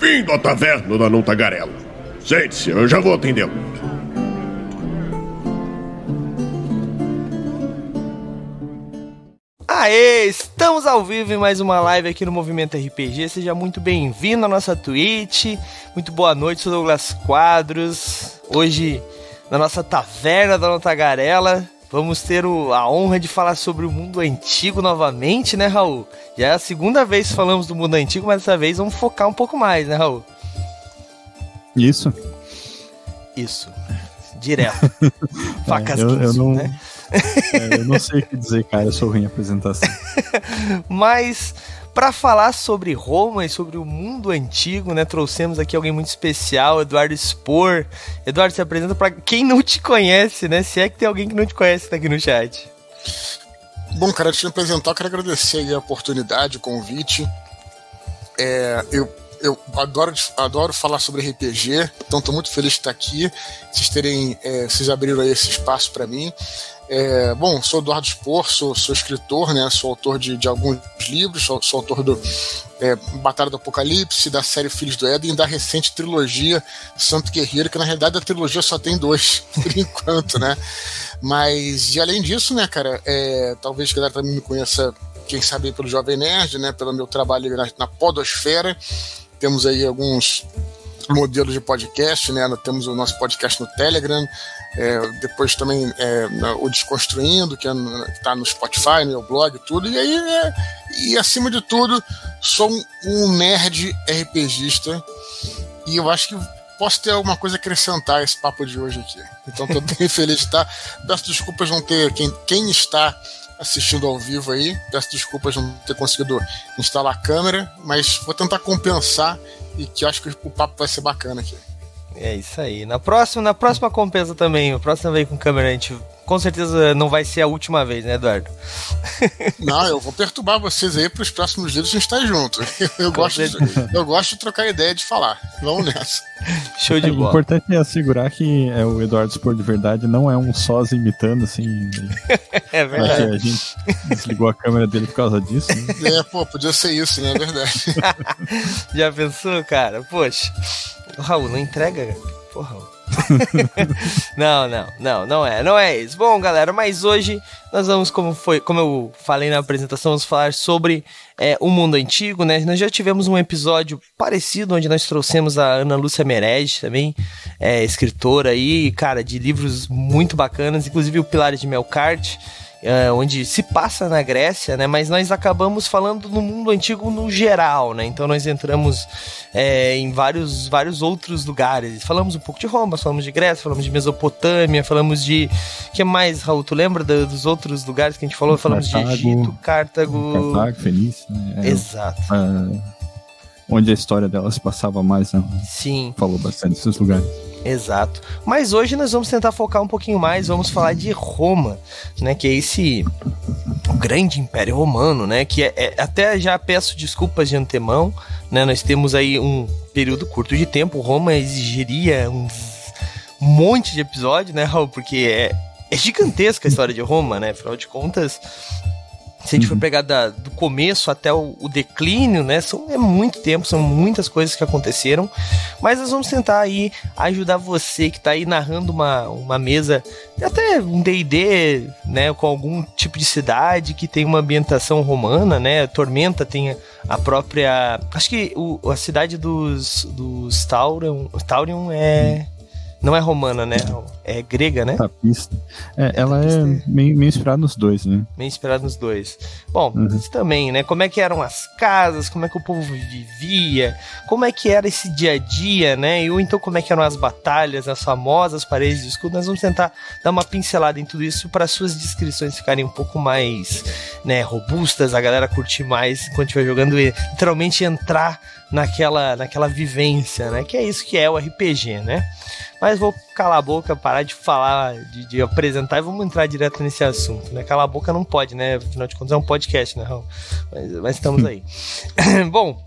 Bem-vindo à taverna da Não Tagarela. Sente-se, eu já vou atendê-lo. Aê, estamos ao vivo em mais uma live aqui no Movimento RPG. Seja muito bem-vindo à nossa Twitch. Muito boa noite, sou Douglas Quadros. Hoje, na nossa taverna da Notagarela, vamos ter o, a honra de falar sobre o mundo antigo novamente, né, Raul? Já é a segunda vez que falamos do mundo antigo, mas dessa vez vamos focar um pouco mais, né, Raul? Isso. Isso. Direto. Facas é, eu, 15, eu não, né? é, eu não sei o que dizer, cara. Eu sou ruim em apresentação. Mas para falar sobre Roma e sobre o mundo antigo, né, trouxemos aqui alguém muito especial, Eduardo Spor. Eduardo, se apresenta para quem não te conhece, né? Se é que tem alguém que não te conhece tá aqui no chat. Bom, cara, me apresentar, quero agradecer a oportunidade, o convite. É, eu, eu adoro, adoro falar sobre RPG, então estou muito feliz de estar aqui. Vocês terem, é, vocês abriram aí esse espaço para mim. É, bom, sou Eduardo Spor, sou, sou, escritor, né? Sou autor de, de alguns livros, sou, sou autor do é, Batalha do Apocalipse, da série Filhos do Éden da recente trilogia Santo Guerreiro, que na realidade a trilogia só tem dois, por enquanto, né? Mas, e além disso, né, cara, é, talvez a galera também me conheça, quem sabe, pelo Jovem Nerd, né? Pelo meu trabalho na, na Podosfera. Temos aí alguns modelos de podcast, né? Temos o nosso podcast no Telegram, é, depois também é, o Desconstruindo, que é está no Spotify, no meu blog tudo. E aí, é, e acima de tudo, sou um, um, nerd RPGista e eu acho que posso ter alguma coisa a acrescentar a esse papo de hoje aqui. Então estou bem feliz de estar. Peço desculpas não ter quem, quem está assistindo ao vivo aí. Peço desculpas não ter conseguido instalar a câmera, mas vou tentar compensar e que acho que o papo vai ser bacana aqui. É isso aí. Na próxima, na próxima compensa também. O próximo vez com câmera a gente com certeza não vai ser a última vez, né, Eduardo? Não, eu vou perturbar vocês aí para os próximos dias a gente estar junto. Eu gosto, de, eu gosto de trocar ideia de falar. Vamos nessa. Show de é, bola. O importante é assegurar que é, o Eduardo Spor de verdade não é um sós imitando, assim. é verdade. A gente desligou a câmera dele por causa disso. Né? É, pô, podia ser isso, né? É verdade. Já pensou, cara? Poxa. Raul, não entrega, Porra, Raul. não, não, não, não é, não é isso. Bom, galera, mas hoje nós vamos, como foi, como eu falei na apresentação, vamos falar sobre é, o mundo antigo, né? Nós já tivemos um episódio parecido onde nós trouxemos a Ana Lúcia Merege também, é, escritora aí, cara, de livros muito bacanas, inclusive o Pilares de Melkart é, onde se passa na Grécia, né? Mas nós acabamos falando no mundo antigo no geral, né? Então nós entramos é, em vários, vários outros lugares. Falamos um pouco de Roma, falamos de Grécia, falamos de Mesopotâmia, falamos de. O que mais, Raul? Tu lembra dos outros lugares que a gente falou? Falamos Cartago, de Egito, Cartago. Cartago, Fenícia, né? É, Exato. É, onde a história delas passava mais, né? Sim. Falou bastante desses lugares. Exato. Mas hoje nós vamos tentar focar um pouquinho mais, vamos falar de Roma, né? Que é esse grande império romano, né? Que é, é, até já peço desculpas de antemão, né? Nós temos aí um período curto de tempo. Roma exigiria um monte de episódio, né, Raul? Porque é, é gigantesca a história de Roma, né? Afinal de contas, se a gente for uhum. pegar da, do começo até o, o, declínio, né? São, é muito tempo, são muitas coisas que aconteceram. Mas nós vamos tentar aí ajudar você que está aí narrando uma, uma mesa, até um DD, né? Com algum tipo de cidade que tem uma ambientação romana, né? Tormenta tem a própria. Acho que o, a cidade dos, dos Taurion, Taurion é. Não é romana, né? É grega, né? Tapista. É, ela é meio, meio inspirada nos dois, né? Meio inspirada nos dois. Bom, uhum. isso também, né? Como é que eram as casas, como é que o povo vivia, como é que era esse dia a dia, né? E ou então como é que eram as batalhas, as famosas paredes de escudo. Nós vamos tentar dar uma pincelada em tudo isso para suas descrições ficarem um pouco mais, né, robustas, a galera curtir mais enquanto estiver jogando e literalmente entrar naquela, naquela vivência, né? Que é isso que é o RPG, né? Mas vou calar a boca, parar de falar, de, de, apresentar e vamos entrar direto nesse assunto, né? Calar a boca não pode, né? Afinal de contas é um podcast, né, Raul? Mas, mas estamos aí. Bom,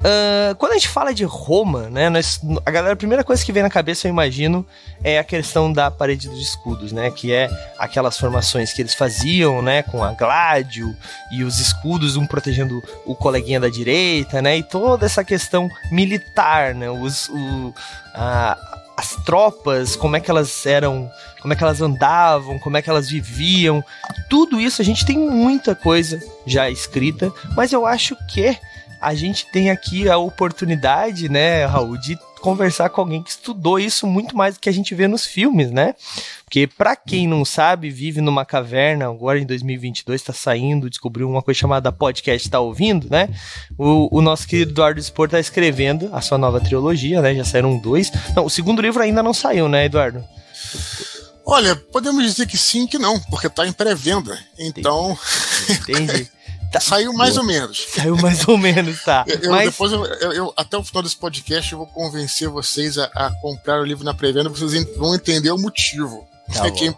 Uh, quando a gente fala de Roma, né, nós, a galera, a primeira coisa que vem na cabeça, eu imagino, é a questão da parede dos escudos, né, que é aquelas formações que eles faziam, né, com a gládio e os escudos, um protegendo o coleguinha da direita, né, e toda essa questão militar, né, os, o, a, as tropas, como é que elas eram, como é que elas andavam, como é que elas viviam. Tudo isso a gente tem muita coisa já escrita, mas eu acho que a gente tem aqui a oportunidade, né, Raul, de conversar com alguém que estudou isso muito mais do que a gente vê nos filmes, né? Porque para quem não sabe, vive numa caverna, agora em 2022 está saindo, descobriu uma coisa chamada podcast, está ouvindo, né? O, o, nosso querido Eduardo Spor está escrevendo a sua nova trilogia, né? Já saíram dois. Não, o segundo livro ainda não saiu, né, Eduardo? Olha, podemos dizer que sim, que não, porque está em pré-venda. Então. Entendi. Tá. Saiu mais ou menos. Saiu mais ou menos, tá. Eu, Mas... Depois, eu, eu, até o final desse podcast, eu vou convencer vocês a, a comprar o livro na pré-venda, vocês vão entender o motivo. Tá Quem...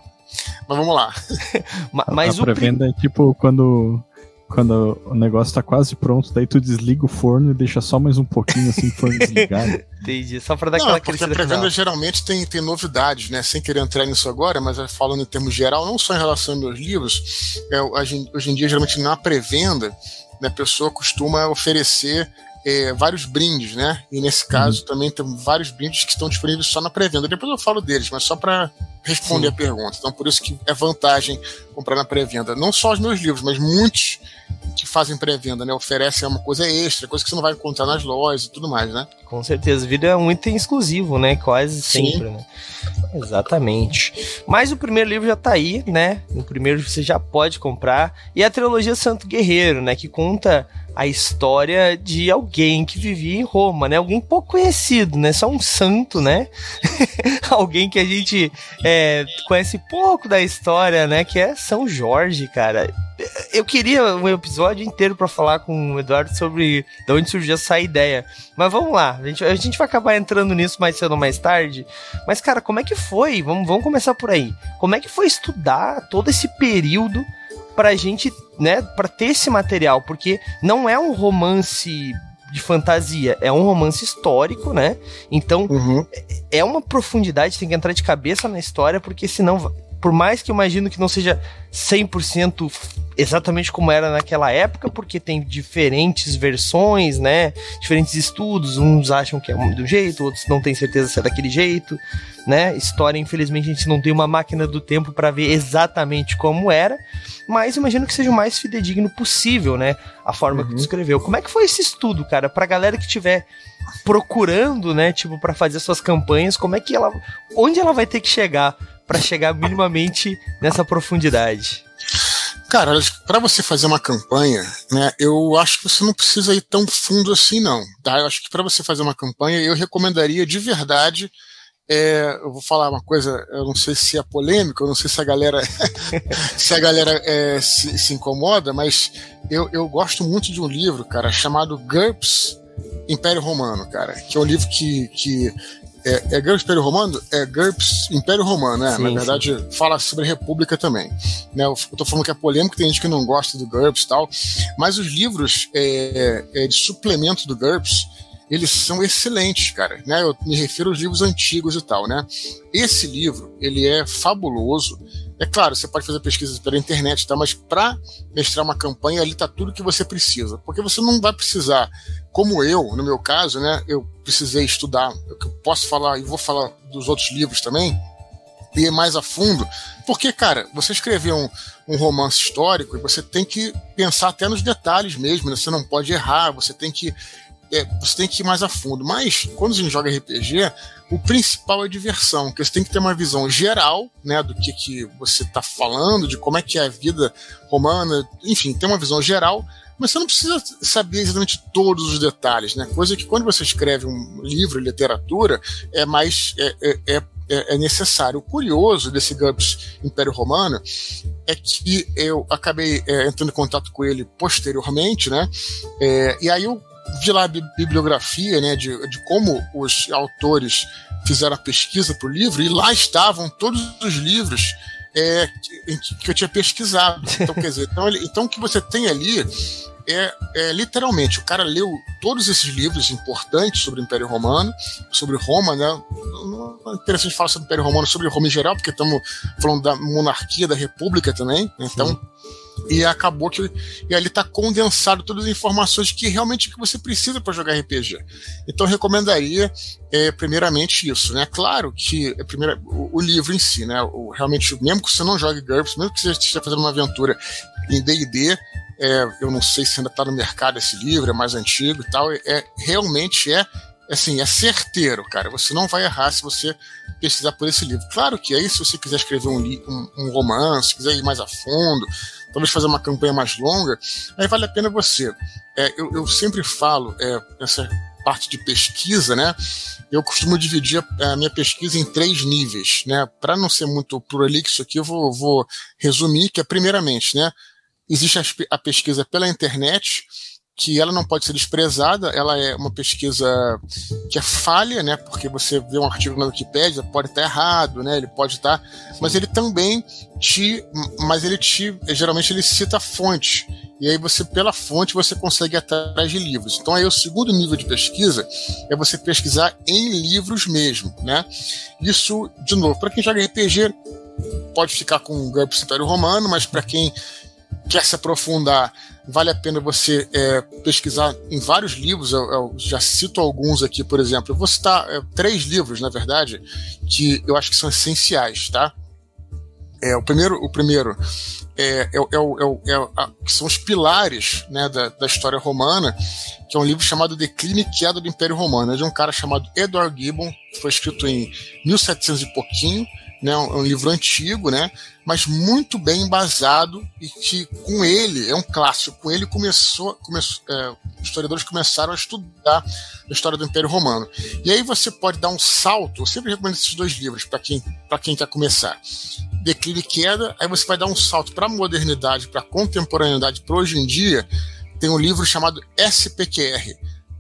Mas vamos lá. Mas a, a pré-venda é tipo quando quando o negócio tá quase pronto, daí tu desliga o forno e deixa só mais um pouquinho assim o forno desligado. Entendi, só pra dar Não, aquela porque a pré-venda geralmente tem, tem novidades, né? Sem querer entrar nisso agora, mas falando em termos geral, não só em relação aos meus livros, é, hoje, hoje em dia, geralmente na pré-venda, né, a pessoa costuma oferecer é, vários brindes, né? E nesse uhum. caso uhum. também tem vários brindes que estão disponíveis só na pré-venda. Depois eu falo deles, mas só para responder Sim. a pergunta. Então por isso que é vantagem comprar na pré-venda. Não só os meus livros, mas muitos que fazem pré-venda, né? Oferecem uma coisa extra, coisa que você não vai encontrar nas lojas e tudo mais, né? Com certeza. É um item exclusivo, né? Quase Sim. sempre, né? Exatamente. Mas o primeiro livro já tá aí, né? O primeiro você já pode comprar. E a trilogia Santo Guerreiro, né? Que conta a história de alguém que vivia em Roma, né? Alguém pouco conhecido, né? Só um santo, né? alguém que a gente é, conhece pouco da história, né? Que é São Jorge, cara. Eu queria um episódio inteiro para falar com o Eduardo sobre de onde surgiu essa ideia. Mas vamos lá, a gente, a gente vai acabar entrando nisso mais cedo ou mais tarde. Mas, cara, como é que foi? Vamos, vamos começar por aí. Como é que foi estudar todo esse período pra gente, né, pra ter esse material, porque não é um romance de fantasia, é um romance histórico, né? Então, uhum. é uma profundidade, tem que entrar de cabeça na história, porque senão por mais que eu imagino que não seja 100% exatamente como era naquela época, porque tem diferentes versões, né? Diferentes estudos, uns acham que é de um jeito, outros não têm certeza se é daquele jeito, né? História, infelizmente, a gente não tem uma máquina do tempo para ver exatamente como era, mas imagino que seja o mais fidedigno possível, né? A forma uhum. que tu escreveu. Como é que foi esse estudo, cara? Pra galera que tiver procurando, né, tipo, para fazer suas campanhas, como é que ela. Onde ela vai ter que chegar para chegar minimamente nessa profundidade? Cara, para você fazer uma campanha, né, eu acho que você não precisa ir tão fundo assim, não. Tá? Eu acho que para você fazer uma campanha, eu recomendaria de verdade. É, eu vou falar uma coisa, eu não sei se é polêmico, eu não sei se a galera se a galera é, se, se, incomoda, mas eu, eu gosto muito de um livro, cara, chamado GURPS Império Romano, cara, que é um livro que, que é, é GURPS Império Romano? É GURPS Império Romano, né? Sim, Na verdade, sim. fala sobre República também. Né? Eu tô falando que é polêmico, tem gente que não gosta do GURPS e tal, mas os livros é, é, de suplemento do GURPS, eles são excelentes, cara. Né? Eu me refiro aos livros antigos e tal, né? Esse livro, ele é fabuloso. É claro, você pode fazer pesquisas pela internet, tá? mas para mestrar uma campanha, ali tá tudo que você precisa. Porque você não vai precisar, como eu, no meu caso, né? Eu precisei estudar, eu posso falar e vou falar dos outros livros também, ir mais a fundo. Porque, cara, você escrever um, um romance histórico e você tem que pensar até nos detalhes mesmo, né? Você não pode errar, você tem que é, você tem que ir mais a fundo. Mas quando a gente joga RPG, o principal é diversão, que você tem que ter uma visão geral, né, do que, que você está falando, de como é que é a vida romana, enfim, ter uma visão geral, mas você não precisa saber exatamente todos os detalhes, né? Coisa que quando você escreve um livro, literatura, é mais é, é, é, é necessário. O curioso desse GURPS Império Romano é que eu acabei é, entrando em contato com ele posteriormente, né? É, e aí eu vi lá a bibliografia né, de, de como os autores fizeram a pesquisa para o livro, e lá estavam todos os livros é, que, que, eu tinha pesquisado. Então, quer dizer, então, ele, então o que você tem ali é, é, literalmente, o cara leu todos esses livros importantes sobre o Império Romano, sobre Roma, né? Não é interessante falar sobre o Império Romano, sobre Roma em geral, porque estamos falando da monarquia, da república também, né? então. Sim. E acabou que e ali está condensado todas as informações que realmente que você precisa para jogar RPG. Então recomendaria é, primeiramente isso, né? Claro que é, primeiro, o, o, livro em si, né? O, realmente, mesmo que você não jogue GURPS, mesmo que você esteja fazendo uma aventura em D&D, é, eu não sei se ainda está no mercado esse livro, é mais antigo e tal, é, realmente é assim, é certeiro, cara. Você não vai errar se você pesquisar por esse livro. Claro que aí, se você quiser escrever um, um, um romance, quiser ir mais a fundo, talvez fazer uma campanha mais longa, aí vale a pena você. É, eu, eu, sempre falo, é, essa parte de pesquisa, né? Eu costumo dividir a, a minha pesquisa em três níveis, né? Para não ser muito prolixo aqui, eu vou, vou resumir que é primeiramente, né? Existe a, a pesquisa pela internet, que ela não pode ser desprezada, ela é uma pesquisa que é falha, né? Porque você vê um artigo na Wikipedia, pode estar errado, né? Ele pode estar, mas ele também te, mas ele te, geralmente ele cita a fonte. E aí você pela fonte você consegue ir atrás de livros. Então aí o segundo nível de pesquisa é você pesquisar em livros mesmo, né? Isso, de novo, para quem joga RPG, pode ficar com o Império Romano, mas para quem quer se aprofundar, vale a pena você é, pesquisar em vários livros. Eu, eu, já cito alguns aqui, por exemplo. Eu vou citar é, três livros, na verdade, que eu acho que são essenciais, tá? É, o primeiro, o primeiro é, é, é, é a, que são os pilares né, da, da, história romana, que é um livro chamado Declínio e Queda do Império Romano. É de um cara chamado Edward Gibbon, que foi escrito em 1700 e pouquinho, né, um, livro antigo, né, mas muito bem embasado e que com ele é um clássico. Com ele começou, começou é, historiadores começaram a estudar a história do Império Romano. E aí você pode dar um salto. Eu sempre recomendo esses dois livros para quem para quem quer começar. Declínio e queda. Aí você vai dar um salto para a modernidade, para a contemporaneidade, para hoje em dia. Tem um livro chamado SPQR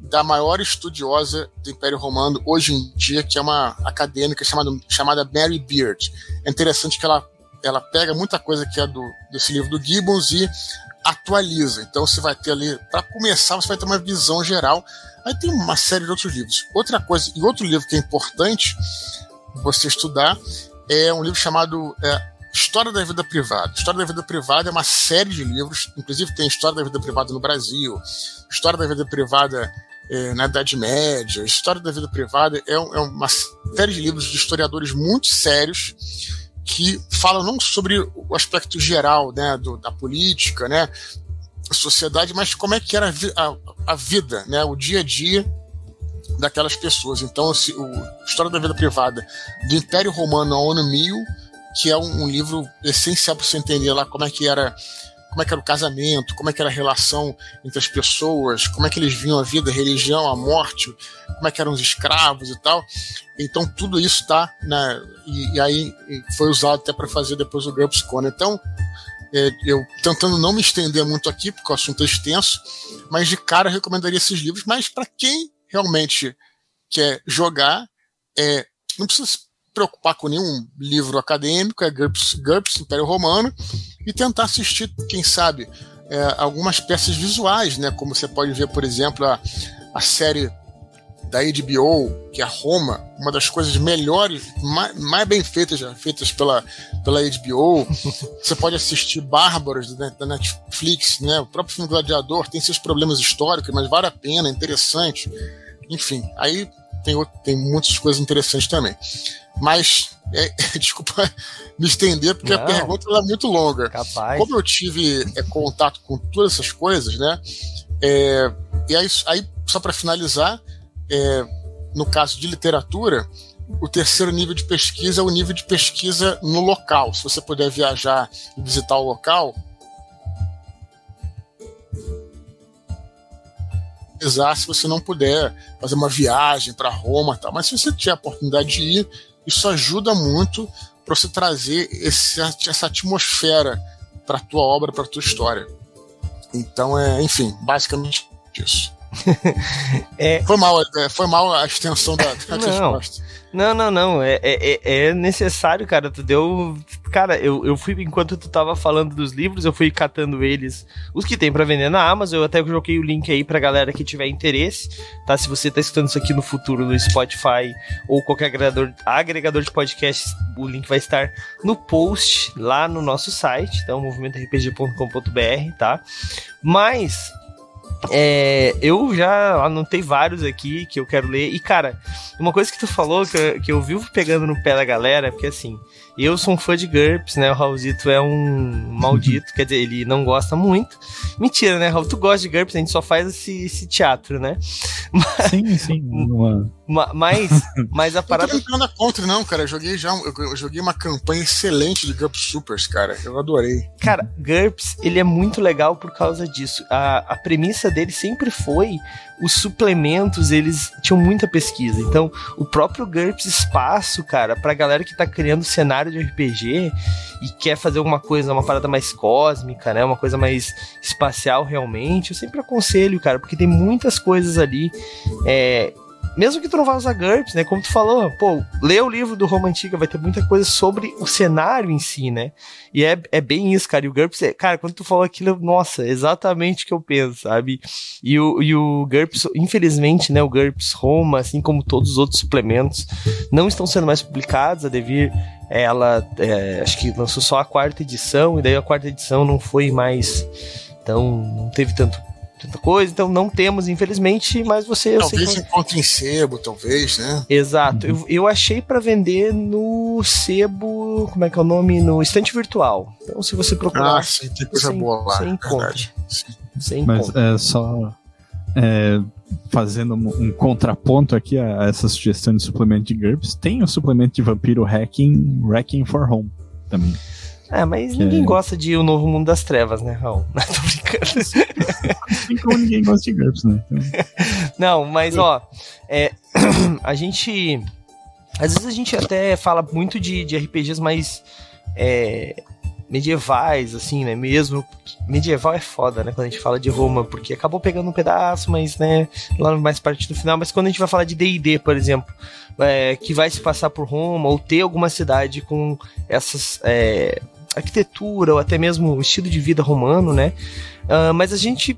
da maior estudiosa do Império Romano hoje em dia, que é uma acadêmica chamada, chamada Mary Beard. É interessante que ela, ela pega muita coisa que é do, desse livro do Gibbons e atualiza. Então você vai ter ali, para começar, você vai ter uma visão geral. Aí tem uma série de outros livros. Outra coisa, e outro livro que é importante você estudar é um livro chamado é, História da Vida Privada. História da Vida Privada é uma série de livros, inclusive tem História da Vida Privada no Brasil, História da Vida Privada é, na Idade Média, História da Vida Privada, é, é, uma série de livros de historiadores muito sérios que falam não sobre o aspecto geral né, do, da política, né, sociedade, mas como é que era a, a, vida, né, o dia a dia daquelas pessoas. Então, assim, o História da Vida Privada do Império Romano ao ano 1000, que é um, um livro essencial para você entender lá como é que era como é que era o casamento, como é que era a relação entre as pessoas, como é que eles viam a vida, a religião, a morte, como é que eram os escravos e tal. Então tudo isso está né, e, e, aí foi usado até para fazer depois o GURPS Con. Então é, eu tentando não me estender muito aqui porque o assunto é extenso, mas de cara eu recomendaria esses livros. Mas para quem realmente quer jogar, é, não precisa se preocupar com nenhum livro acadêmico, é GURPS, GURPS Império Romano e tentar assistir, quem sabe, é, algumas peças visuais, né? Como você pode ver, por exemplo, a, a série da HBO, que é Roma, uma das coisas melhores, mais, mais bem feitas já feitas pela, pela HBO. Você pode assistir Bárbaros da Netflix, né? O próprio filme Gladiador tem seus problemas históricos, mas vale a pena, é interessante. Enfim, aí tem, tem muitas coisas interessantes também. Mas, é, desculpa me estender, porque Não, a pergunta é muito longa. Capaz. Como eu tive é, contato com todas essas coisas, né? É, e aí, aí só para finalizar, é, no caso de literatura, o terceiro nível de pesquisa é o nível de pesquisa no local. Se você puder viajar e visitar o local, se você não puder fazer uma viagem para Roma, tal. Mas se você tiver a oportunidade de ir, isso ajuda muito para você trazer esse, essa atmosfera para a tua obra, para a tua história. Então, é, enfim, basicamente isso. é... foi, mal, é, foi mal a extensão da, da Não. resposta. Não, não, não. É, é, é, é necessário, cara. Tu deu. Cara, eu, eu fui, enquanto tu tava falando dos livros, eu fui catando eles, os que tem para vender na Amazon. Eu até joguei o link aí pra galera que tiver interesse, tá? Se você tá escutando isso aqui no futuro no Spotify ou qualquer agregador, agregador de podcast, o link vai estar no post lá no nosso site, então, movimentorpg.com.br, tá? Mas é, eu já anotei vários aqui que eu quero ler. E, cara, uma coisa que tu falou que, que eu vivo pegando no pé da galera, porque assim, eu sou um fã de GURPS, né? O Raulzito é um maldito, quer dizer, ele não gosta muito. Mentira, né, Raul? Tu gosta de GURPS, a gente só faz esse, esse teatro, né? Mas, sim, sim. Uma... Mas, mas a parada. Eu não tô contra, não, cara. Eu joguei já. Eu joguei uma campanha excelente de GURPS Supers, cara. Eu adorei. Cara, GURPS, ele é muito legal por causa disso. A, a premissa dele sempre foi os suplementos, eles tinham muita pesquisa. Então, o próprio GURPS Espaço, cara, pra galera que tá criando cenário de RPG e quer fazer alguma coisa, uma parada mais cósmica, né? Uma coisa mais espacial realmente, eu sempre aconselho, cara, porque tem muitas coisas ali. É, mesmo que tu não vá usar GURPS, né? Como tu falou, pô, lê o livro do Roma Antiga, vai ter muita coisa sobre o cenário em si, né? E é, é bem isso, cara. E o GURPS, é, cara, quando tu falou aquilo, nossa, exatamente o que eu penso, sabe? E o, e o GURPS, infelizmente, né? O GURPS Roma, assim como todos os outros suplementos, não estão sendo mais publicados. A Devir, ela, é, acho que lançou só a quarta edição, e daí a quarta edição não foi mais. Então, não teve tanto tanta coisa, então não temos, infelizmente, mas você. Talvez que... encontre em sebo, talvez, né? Exato. Eu, eu achei para vender no sebo. Como é que é o nome? No estante virtual. Então, se você procurar. Ah, sim, tem coisa sem, boa lá. Você encontra. Sem mas é só. É, fazendo um, contraponto aqui a, essa sugestão de suplemento de GURPS, tem o suplemento de vampiro Hacking, Hacking for Home também. É, mas que ninguém é... gosta de O Novo Mundo das Trevas, né, Raul? Não, tô brincando. Assim como ninguém gosta de GURPS, né? Então... Não, mas ó, é, a gente. Às vezes a gente até fala muito de, de RPGs mais é, medievais, assim, né? Mesmo. Medieval é foda, né? Quando a gente fala de Roma, porque acabou pegando um pedaço, mas, né? Lá mais parte do final. Mas quando a gente vai falar de DD, por exemplo, é, que vai se passar por Roma, ou ter alguma cidade com essas. É, arquitetura ou até mesmo o estilo de vida romano, né? Uh, mas a gente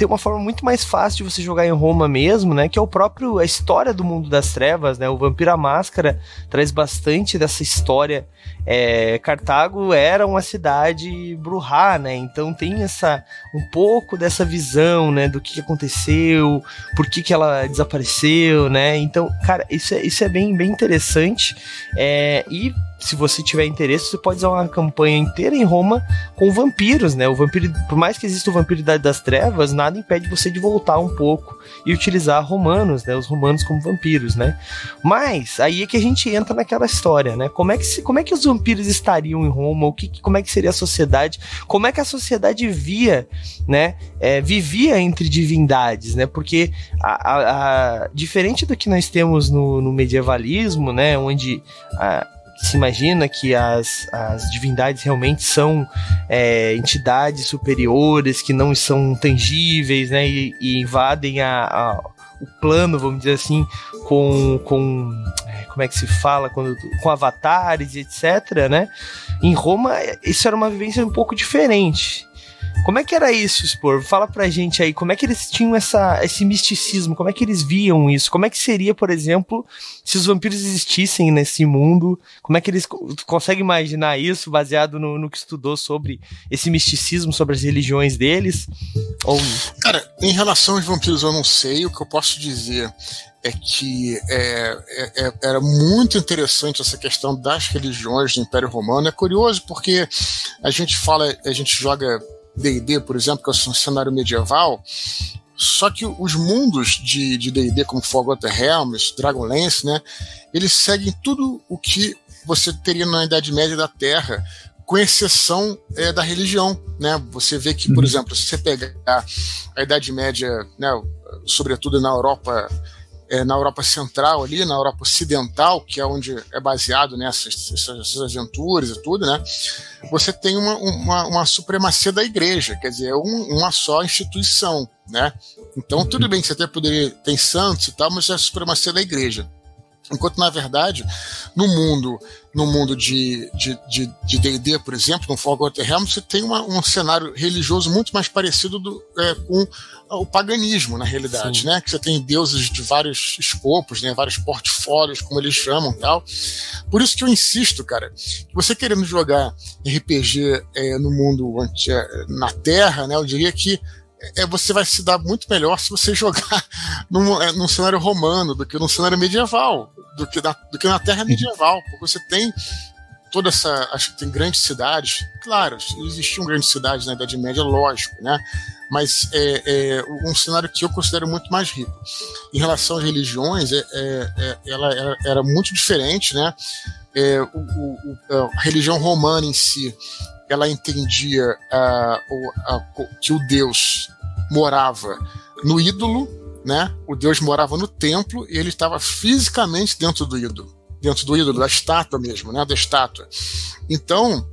tem uma forma muito mais fácil de você jogar em Roma mesmo, né? Que é o próprio a história do mundo das trevas, né? O Vampiro à Máscara traz bastante dessa história. É, Cartago era uma cidade bruhá, né? Então tem essa um pouco dessa visão, né? Do que aconteceu, por que, que ela desapareceu, né? Então, cara, isso é, isso é bem, bem interessante. É, e se você tiver interesse, você pode usar uma campanha inteira em Roma com vampiros, né? O vampiro, por mais que exista o vampiro das trevas, nada impede você de voltar um pouco e utilizar romanos, né? Os romanos como vampiros, né? Mas aí é que a gente entra naquela história, né? Como é que, se, como é que os vampiros estariam em Roma? O que, como é que seria a sociedade? Como é que a sociedade via, né? É, vivia entre divindades, né? Porque a, a, a, diferente do que nós temos no, no medievalismo, né? Onde a, se imagina que as, as divindades realmente são é, entidades superiores que não são tangíveis, né? E, e invadem a, a, o plano, vamos dizer assim, com, com como é que se fala quando, com avatares, etc, né? Em Roma isso era uma vivência um pouco diferente. Como é que era isso, Spor? Fala pra gente aí, como é que eles tinham essa, esse misticismo, como é que eles viam isso? Como é que seria, por exemplo, se os vampiros existissem nesse mundo? Como é que eles conseguem imaginar isso baseado no, no que estudou sobre esse misticismo, sobre as religiões deles? Ou... Cara, em relação aos vampiros eu não sei, o que eu posso dizer é que é, é, é era muito interessante essa questão das religiões do Império Romano. É curioso porque a gente fala, a gente joga D&D, por exemplo, que é um cenário medieval, só que os mundos de D&D, como Forgotten Realms, Dragonlance, né, eles seguem tudo o que você teria na Idade Média da Terra, com exceção é, da religião, né? Você vê que, por uhum. exemplo, se você pegar a Idade Média, né, sobretudo na Europa é, na Europa Central ali, na Europa Ocidental, que é onde é baseado nessas essas, aventuras e tudo, né? Você tem uma, uma, uma supremacia da igreja, quer dizer, é um, uma só instituição, né? Então, tudo bem que você até poderia, tem santos e tal, mas é a supremacia da igreja. Enquanto, na verdade, no mundo no mundo de D&D, de, de D por exemplo, no Forgotten Realms, você tem uma, um cenário religioso muito mais parecido do, é, com o paganismo, na realidade, Sim. né? Que você tem deuses de vários escopos, né? Vários portfólios, como eles chamam tal. Por isso que eu insisto, cara, que você querendo jogar RPG é, no mundo é, na Terra, né? Eu diria que é, você vai se dar muito melhor se você jogar num, é, num cenário romano do que num cenário medieval, do que, na, do que na Terra medieval, porque você tem toda essa. Acho que tem grandes cidades, claro, existiam grandes cidades na Idade Média, lógico, né? Mas é, é um cenário que eu considero muito mais rico. Em relação às religiões, é, é, é ela, ela, era muito diferente, né? É, o, o, a religião romana em si ela entendia uh, uh, que o Deus morava no ídolo, né? O Deus morava no templo e ele estava fisicamente dentro do ídolo, dentro do ídolo da estátua mesmo, né? Da estátua. Então,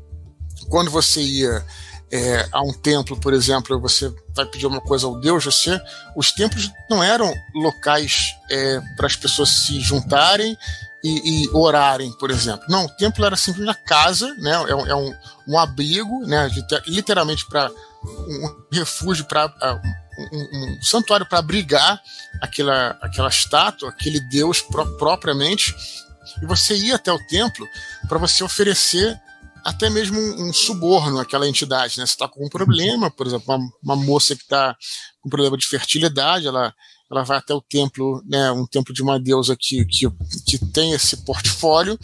quando você ia é, a um templo, por exemplo, você vai pedir uma coisa ao Deus, você, os templos não eram locais é, para as pessoas se juntarem e, e, orarem, por exemplo. Não, o templo era simplesmente a casa, né? É, um, é um, um abrigo, né? Literalmente para um refúgio para um, um, santuário para abrigar aquela, aquela estátua, aquele Deus pro, propriamente. E você ia até o templo para você oferecer até mesmo um, um, suborno àquela entidade, né? Você está com um problema, por exemplo, uma, uma moça que está com problema de fertilidade, ela ela vai até o templo, né, um templo de uma deusa que, que, que tem esse portfólio,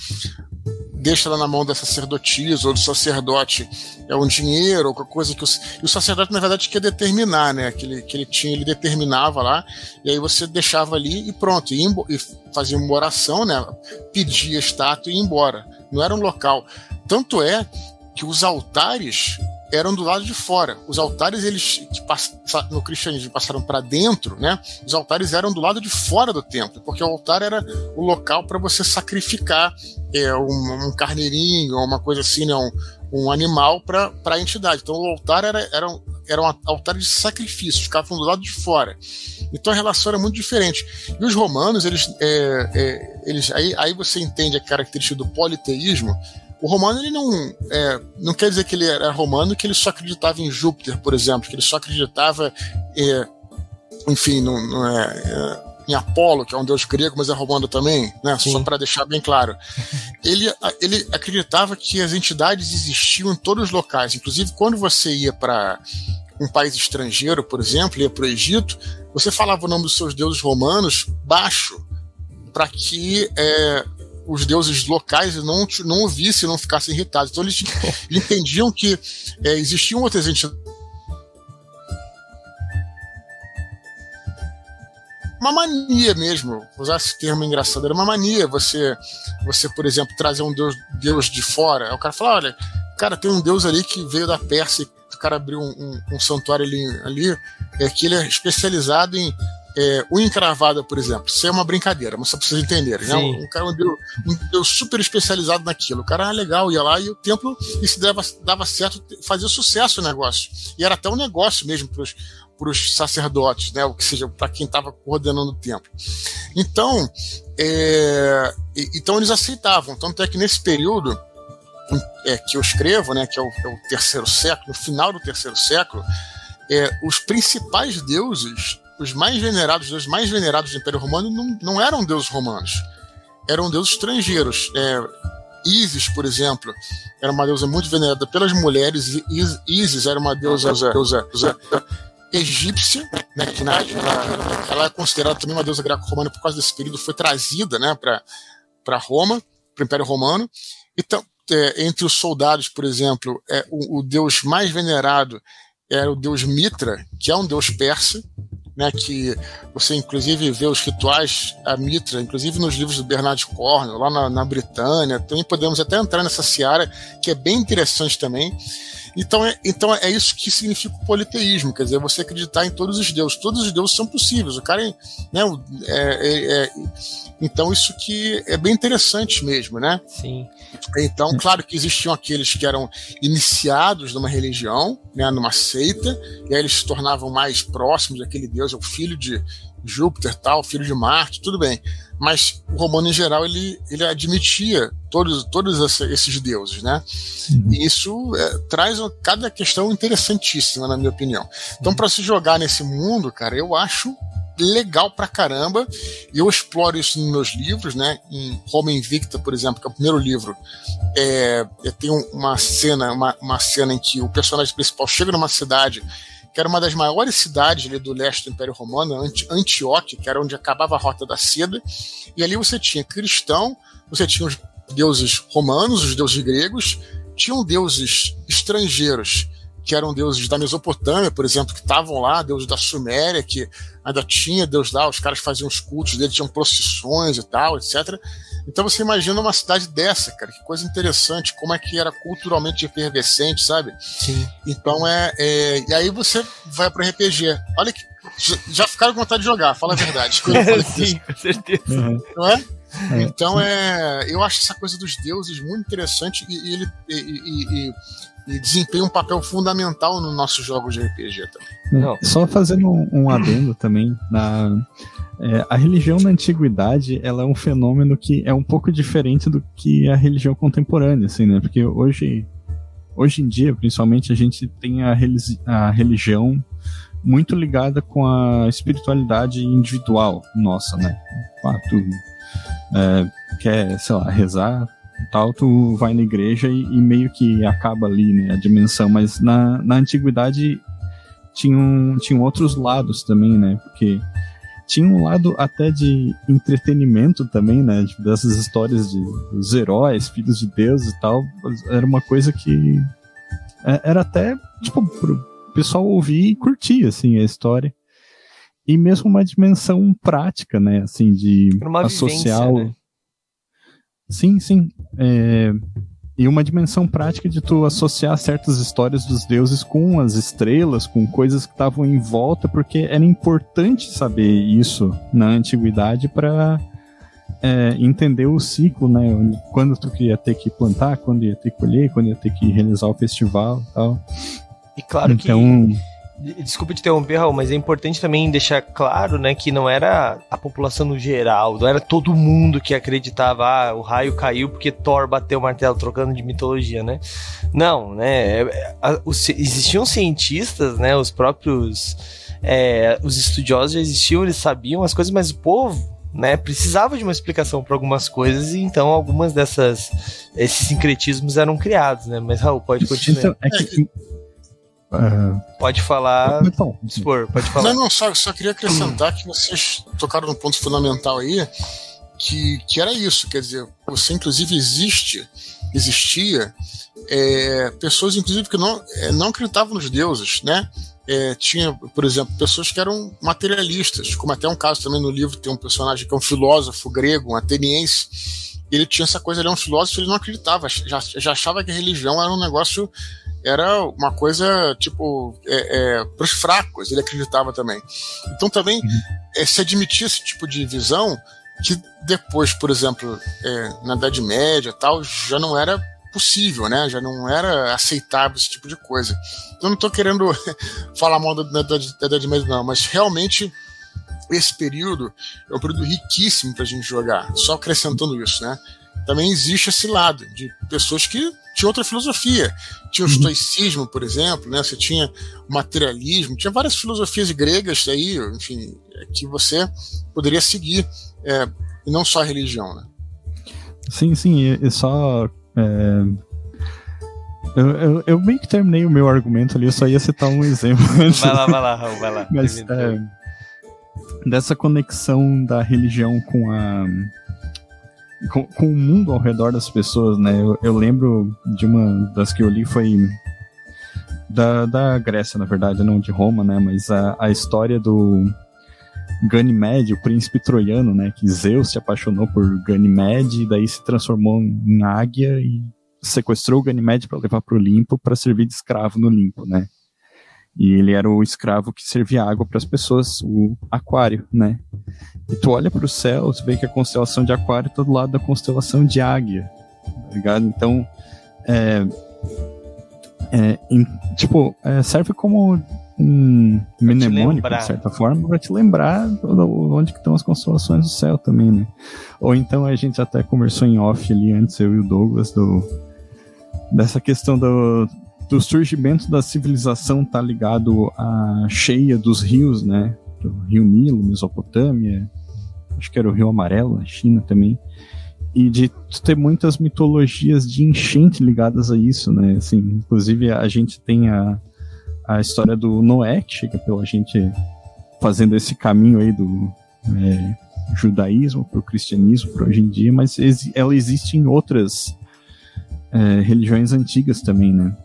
deixa ela na mão da sacerdotisa ou do sacerdote é um dinheiro ou coisa que o, e o sacerdote na verdade quer determinar, né, que ele, que ele tinha, ele determinava lá e aí você deixava ali e pronto, e, e fazia uma oração, né, pedia estátua e ia embora. Não era um local. Tanto é que os altares eram do lado de fora. Os altares, eles no cristianismo passaram para dentro, né? Os altares eram do lado de fora do templo, porque o altar era o local para você sacrificar é, um, um, carneirinho, uma coisa assim, né? um, um animal para a entidade. Então o altar era, era, um, era um altar de sacrifício, ficavam do lado de fora. Então a relação era muito diferente. E os romanos, eles, é, é, eles aí, aí você entende a característica do politeísmo, o romano ele não, é, não quer dizer que ele era romano que ele só acreditava em Júpiter, por exemplo, que ele só acreditava, é, enfim, não, não é, é, em Apolo, que é um deus grego, mas é romano também, né? Sim. Só para deixar bem claro. Ele, ele acreditava que as entidades existiam em todos os locais, inclusive quando você ia para um país estrangeiro, por exemplo, ia para o Egito, você falava o nome dos seus deuses romanos baixo, para que é, os deuses locais não, não ouvissem, não ficassem irritados. Então eles, entendiam que é, existiam outras entidades. Uma mania mesmo, usar esse termo engraçado, era uma mania você, você por exemplo, trazer um deus, deus de fora. Aí o cara fala: olha, cara, tem um deus ali que veio da Pérsia, o cara abriu um, um, um santuário ali, ali é, que ele é especializado em é, unha encravada, por exemplo, isso é uma brincadeira, mas só pra vocês entenderem. Né? Um, cara um deu, um deu super especializado naquilo. O cara era legal, ia lá e o templo, isso dava, dava certo, fazia sucesso o negócio. E era até um negócio mesmo pros, pros sacerdotes, né? O que seja, para quem estava coordenando o templo. Então, é, então eles aceitavam. Tanto é que nesse período é, que eu escrevo, né, que é o, é o terceiro século, no final do terceiro século, é, os principais deuses os mais venerados, os mais venerados do Império Romano não, não eram deuses romanos, eram deuses estrangeiros. É, Isis, por exemplo, era uma deusa muito venerada pelas mulheres. Isis era uma deusa, deusa, deusa egípcia, né, que na, ela, ela, é considerada também uma deusa greco-romana por causa desse período, foi trazida né, para Roma, para o Império Romano. Então, é, entre os soldados, por exemplo, é, o, o deus mais venerado era o deus Mitra, que é um deus persa, né, que você inclusive vê os rituais, a Mitra, inclusive nos livros do Bernard Cornwell, lá na, na Britânia, também podemos até entrar nessa seara, que é bem interessante também. Então é, então é isso que significa o politeísmo, quer dizer, você acreditar em todos os deuses. Todos os deuses são possíveis. O cara, né, é, é, é, então isso que é bem interessante mesmo, né? Sim. Então, claro que existiam aqueles que eram iniciados numa religião, né, numa seita, e aí eles se tornavam mais próximos daquele deus, é o filho de Júpiter, tal, filho de Marte, tudo bem. Mas o romano em geral ele, ele admitia todos, todos esses deuses, né? Uhum. E isso é, traz cada questão interessantíssima, na minha opinião. Então, para se jogar nesse mundo, cara, eu acho legal pra caramba. E eu exploro isso nos meus livros, né? Em Roma Invicta, por exemplo, que é o primeiro livro, é, tem uma cena, uma, uma cena em que o personagem principal chega numa cidade que era uma das maiores cidades ali do leste do Império Romano, Antioquia, que era onde acabava a Rota da Seda. E ali você tinha cristão, você tinha os deuses romanos, os deuses gregos, tinham deuses estrangeiros, que eram deuses da Mesopotâmia, por exemplo, que estavam lá, deuses da Suméria, que ainda tinha Deus lá, os caras faziam os cultos deles, tinham procissões e tal, etc. Então você imagina uma cidade dessa, cara, que coisa interessante, como é que era culturalmente efervescente, sabe? Sim. Então é. é e aí você vai pro RPG. Olha que. Já ficaram com vontade de jogar, fala a verdade. Sim, com certeza. Uhum. Não é? É? Então é, eu acho essa coisa dos deuses muito interessante e, e ele e, e, e, desempenha um papel fundamental nos nossos jogos de RPG também. Não. Só fazendo um, um adendo também na é, a religião na antiguidade ela é um fenômeno que é um pouco diferente do que a religião contemporânea, assim, né? Porque hoje, hoje em dia, principalmente, a gente tem a, a religião muito ligada com a espiritualidade individual nossa, né? Ah, tu é, quer, sei lá, rezar, tal, tu vai na igreja e, e, meio que acaba ali, né? A dimensão. Mas na, na antiguidade tinham, tinham outros lados também, né? Porque tinha um lado até de entretenimento também, né? Dessas histórias de os heróis, filhos de Deus e tal. Era uma coisa que é, era até, tipo, pro pessoal ouvir e curtir, assim, a história. E mesmo uma dimensão prática, né? Assim, de associar. Vivência, né? Sim, sim. É, e uma dimensão prática de tu associar certas histórias dos deuses com as estrelas, com coisas que estavam em volta, porque era importante saber isso na antiguidade para é, entender o ciclo, né? Quando tu ia ter que plantar, quando ia ter que colher, quando ia ter que realizar o festival e tal. E claro então, que Desculpa te interromper, Raul, mas é importante também deixar claro, né, que não era a população no geral, não era todo mundo que acreditava, ah, o raio caiu porque Thor bateu o martelo, trocando de mitologia, né? Não, né? É, existiam cientistas, né? Os próprios. É, os estudiosos já existiam, eles sabiam as coisas, mas o povo né, precisava de uma explicação para algumas coisas e então algumas dessas esses sincretismos eram criados, né? Mas Raul, pode continuar. Então, é que Uh... Pode falar. Então, dispor, pode falar. Não, não, só, só queria acrescentar que vocês tocaram num ponto fundamental aí, que, que era isso, quer dizer, você inclusive existe, existia é, pessoas, inclusive, que não, é, não acreditavam nos deuses, né? É, tinha, por exemplo, pessoas que eram materialistas, como até um caso também no livro tem um personagem que é um filósofo grego, um ateniense, ele tinha essa coisa, ele é um filósofo, ele não acreditava, já, já achava que a religião era um negócio era uma coisa, tipo, é, é, para os fracos, ele acreditava também. Então também uhum. é, se admitia esse tipo de visão que depois, por exemplo, é, na Idade Média tal, já não era possível, né? Já não era aceitável esse tipo de coisa. Então não estou querendo falar mal da, da, da Idade Média, não, mas realmente esse período é um período riquíssimo para a gente jogar, só acrescentando isso, né? Também existe esse lado de pessoas que tinha outra filosofia. Tinha o uhum. estoicismo, por exemplo, né? Você tinha o materialismo, tinha várias filosofias gregas aí, enfim, que você poderia seguir, é, e não só a religião, né? Sim, sim, e só. É... Eu, eu, eu, meio que terminei o meu argumento ali, eu só ia citar um exemplo. Vai lá, vai lá, Raul, vai lá. Mas, é, dessa conexão da religião com a com, com, o mundo ao redor das pessoas, né? Eu, eu, lembro de uma das que eu li foi da, da Grécia, na verdade, não de Roma, né? Mas a, a história do Ganymede, o príncipe troiano, né? Que Zeus se apaixonou por Ganymede e daí se transformou em águia e sequestrou o Ganymede para levar para o Olimpo para servir de escravo no Olimpo, né? E ele era o escravo que servia água para as pessoas, o Aquário, né? E tu olha para o céu, tu vê que a constelação de Aquário está do lado da constelação de Águia, tá ligado? Então, é, é, em, tipo, é, serve como um mnemônico, de certa forma, para te lembrar onde que estão as constelações do céu também, né? Ou então a gente até conversou em off ali antes, eu e o Douglas, do, dessa questão do, do surgimento da civilização tá ligado à cheia dos rios, né? Do Rio Nilo, Mesopotâmia, acho que era o Rio Amarelo, na China também. E de ter muitas mitologias de enchente ligadas a isso, né? Assim, inclusive a gente tem a, a história do Noé, que chega pela gente fazendo esse caminho aí do é, judaísmo para o cristianismo para hoje em dia, mas ela existe em outras é, religiões antigas também, né?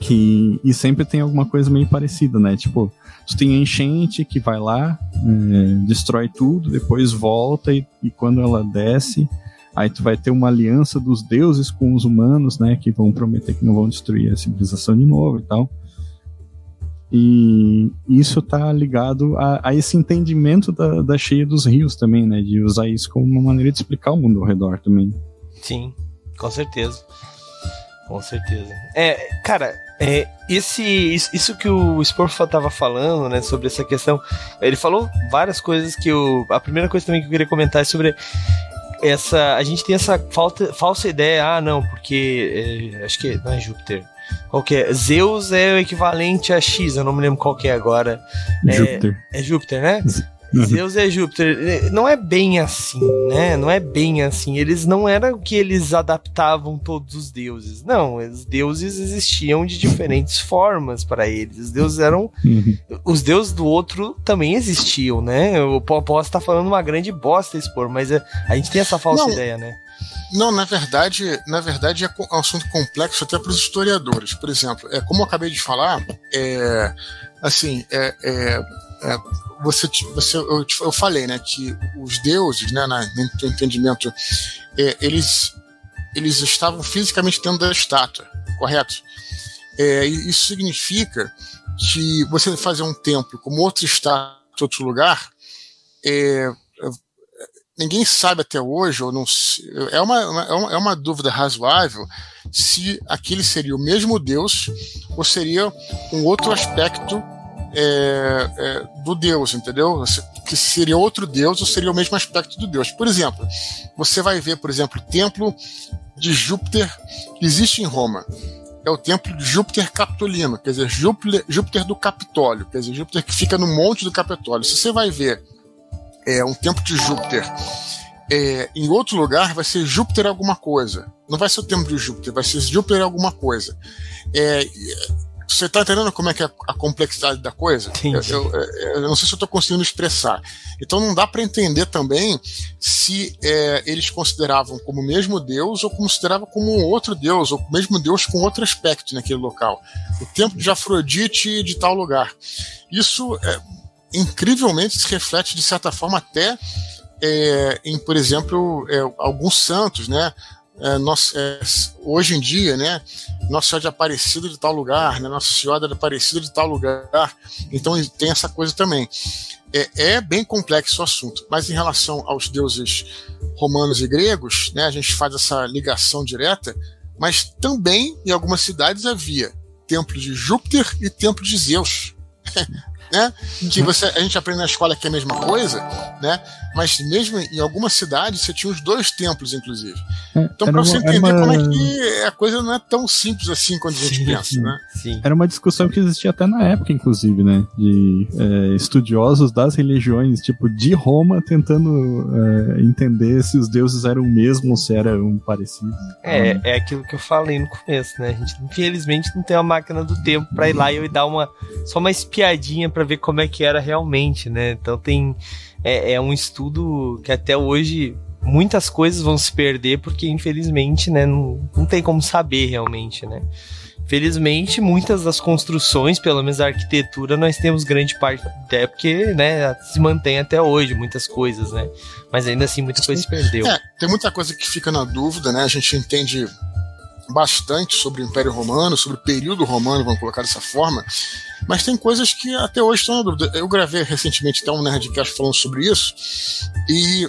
Que, e sempre tem alguma coisa meio parecida, né? Tipo, tu tem a enchente que vai lá, é, destrói tudo, depois volta e, e quando ela desce, Aí tu vai ter uma aliança dos deuses com os humanos, né? Que vão prometer que não vão destruir a civilização de novo e tal. E isso está ligado a, a, esse entendimento da, da cheia dos rios também, né? De usar isso como uma maneira de explicar o mundo ao redor também. Sim, com certeza. Com certeza. É, cara, é, esse, isso que o Sporfa tava falando, né, sobre essa questão, ele falou várias coisas que eu. A primeira coisa também que eu queria comentar é sobre essa. A gente tem essa falta, falsa ideia, ah, não, porque. É, acho que não é Júpiter. Qual que é? Zeus é o equivalente a X, eu não me lembro qual que é agora. É, Júpiter. É Júpiter, né? Uhum. Zeus é Júpiter. Não é bem assim, né? Não é bem assim. Eles não era que eles adaptavam todos os deuses. Não, os deuses existiam de diferentes formas para eles. Os deuses eram. Uhum. Os deuses do outro também existiam, né? Eu posso estar falando uma grande bosta expor, mas a, a gente tem essa falsa não. ideia, né? Não, na verdade, na verdade é um assunto complexo até para os historiadores. Por exemplo, é como eu acabei de falar, é, assim, é, é, é você, você eu, eu, falei, né, que os deuses, né, na, no entendimento, é, eles eles estavam fisicamente dentro da estátua, correto? É, isso significa que você fazer um templo como outra estátua, outro lugar, é, ninguém sabe até hoje, ou não é uma, é uma, é uma dúvida razoável se aquele seria o mesmo Deus ou seria um outro aspecto é, é, do Deus, entendeu? Que seria outro Deus ou seria o mesmo aspecto do Deus. Por exemplo, você vai ver, por exemplo, o templo de Júpiter que existe em Roma. É o templo de Júpiter Capitolino, quer dizer, Júpiter, Júpiter do Capitólio, quer dizer, Júpiter que fica no monte do Capitólio. Se você vai ver é, um templo de Júpiter é, em outro lugar, vai ser Júpiter alguma coisa. Não vai ser o templo de Júpiter, vai ser Júpiter alguma coisa. É, você está entendendo como é que é a complexidade da coisa? Eu, eu, eu, não sei se eu estou conseguindo expressar. Então não dá para entender também se é, eles consideravam como o mesmo Deus ou consideravam como um outro Deus, ou o mesmo Deus com outro aspecto naquele local. O templo de Afrodite de tal lugar. Isso é, incrivelmente se reflete, de certa forma, até é, em, por exemplo, é, alguns santos, né? É, é, hoje em dia, né? Nossa Senhora de Aparecida de tal lugar, né? Nossa Senhora de Aparecida de tal lugar. Então tem essa coisa também. É, é, bem complexo o assunto, mas em relação aos deuses romanos e gregos, né? A gente faz essa ligação direta, mas também em algumas cidades havia templo de Júpiter e templo de Zeus. né? Que uhum. você, a gente aprende na escola que é a mesma coisa, né? Mas mesmo em algumas cidades você tinha os dois templos, inclusive. É, então, para você entender uma... como é que a coisa não é tão simples assim quando a gente sim, pensa, sim, né? Sim. Era uma discussão que existia até na época, inclusive, né? De é, estudiosos das religiões, tipo, de Roma, tentando é, entender se os deuses eram o mesmo ou se eram parecidos. É, é aquilo que eu falei no começo, né? A gente, infelizmente, não tem uma máquina do tempo para ir lá e dar uma só uma espiadinha para ver como é que era realmente, né? Então tem é, é, um estudo que até hoje muitas coisas vão se perder porque infelizmente, né, não, não tem como saber realmente, né? Felizmente, muitas das construções, pelo menos a arquitetura, nós temos grande parte até porque, né, se mantém até hoje muitas coisas, né? Mas ainda assim muita coisa se perdeu. É, tem muita coisa que fica na dúvida, né? A gente entende bastante sobre o Império Romano, sobre o período romano, vamos colocar dessa forma, mas tem coisas que até hoje estão na dúvida. Eu gravei recentemente até um Nerdcast falando sobre isso, e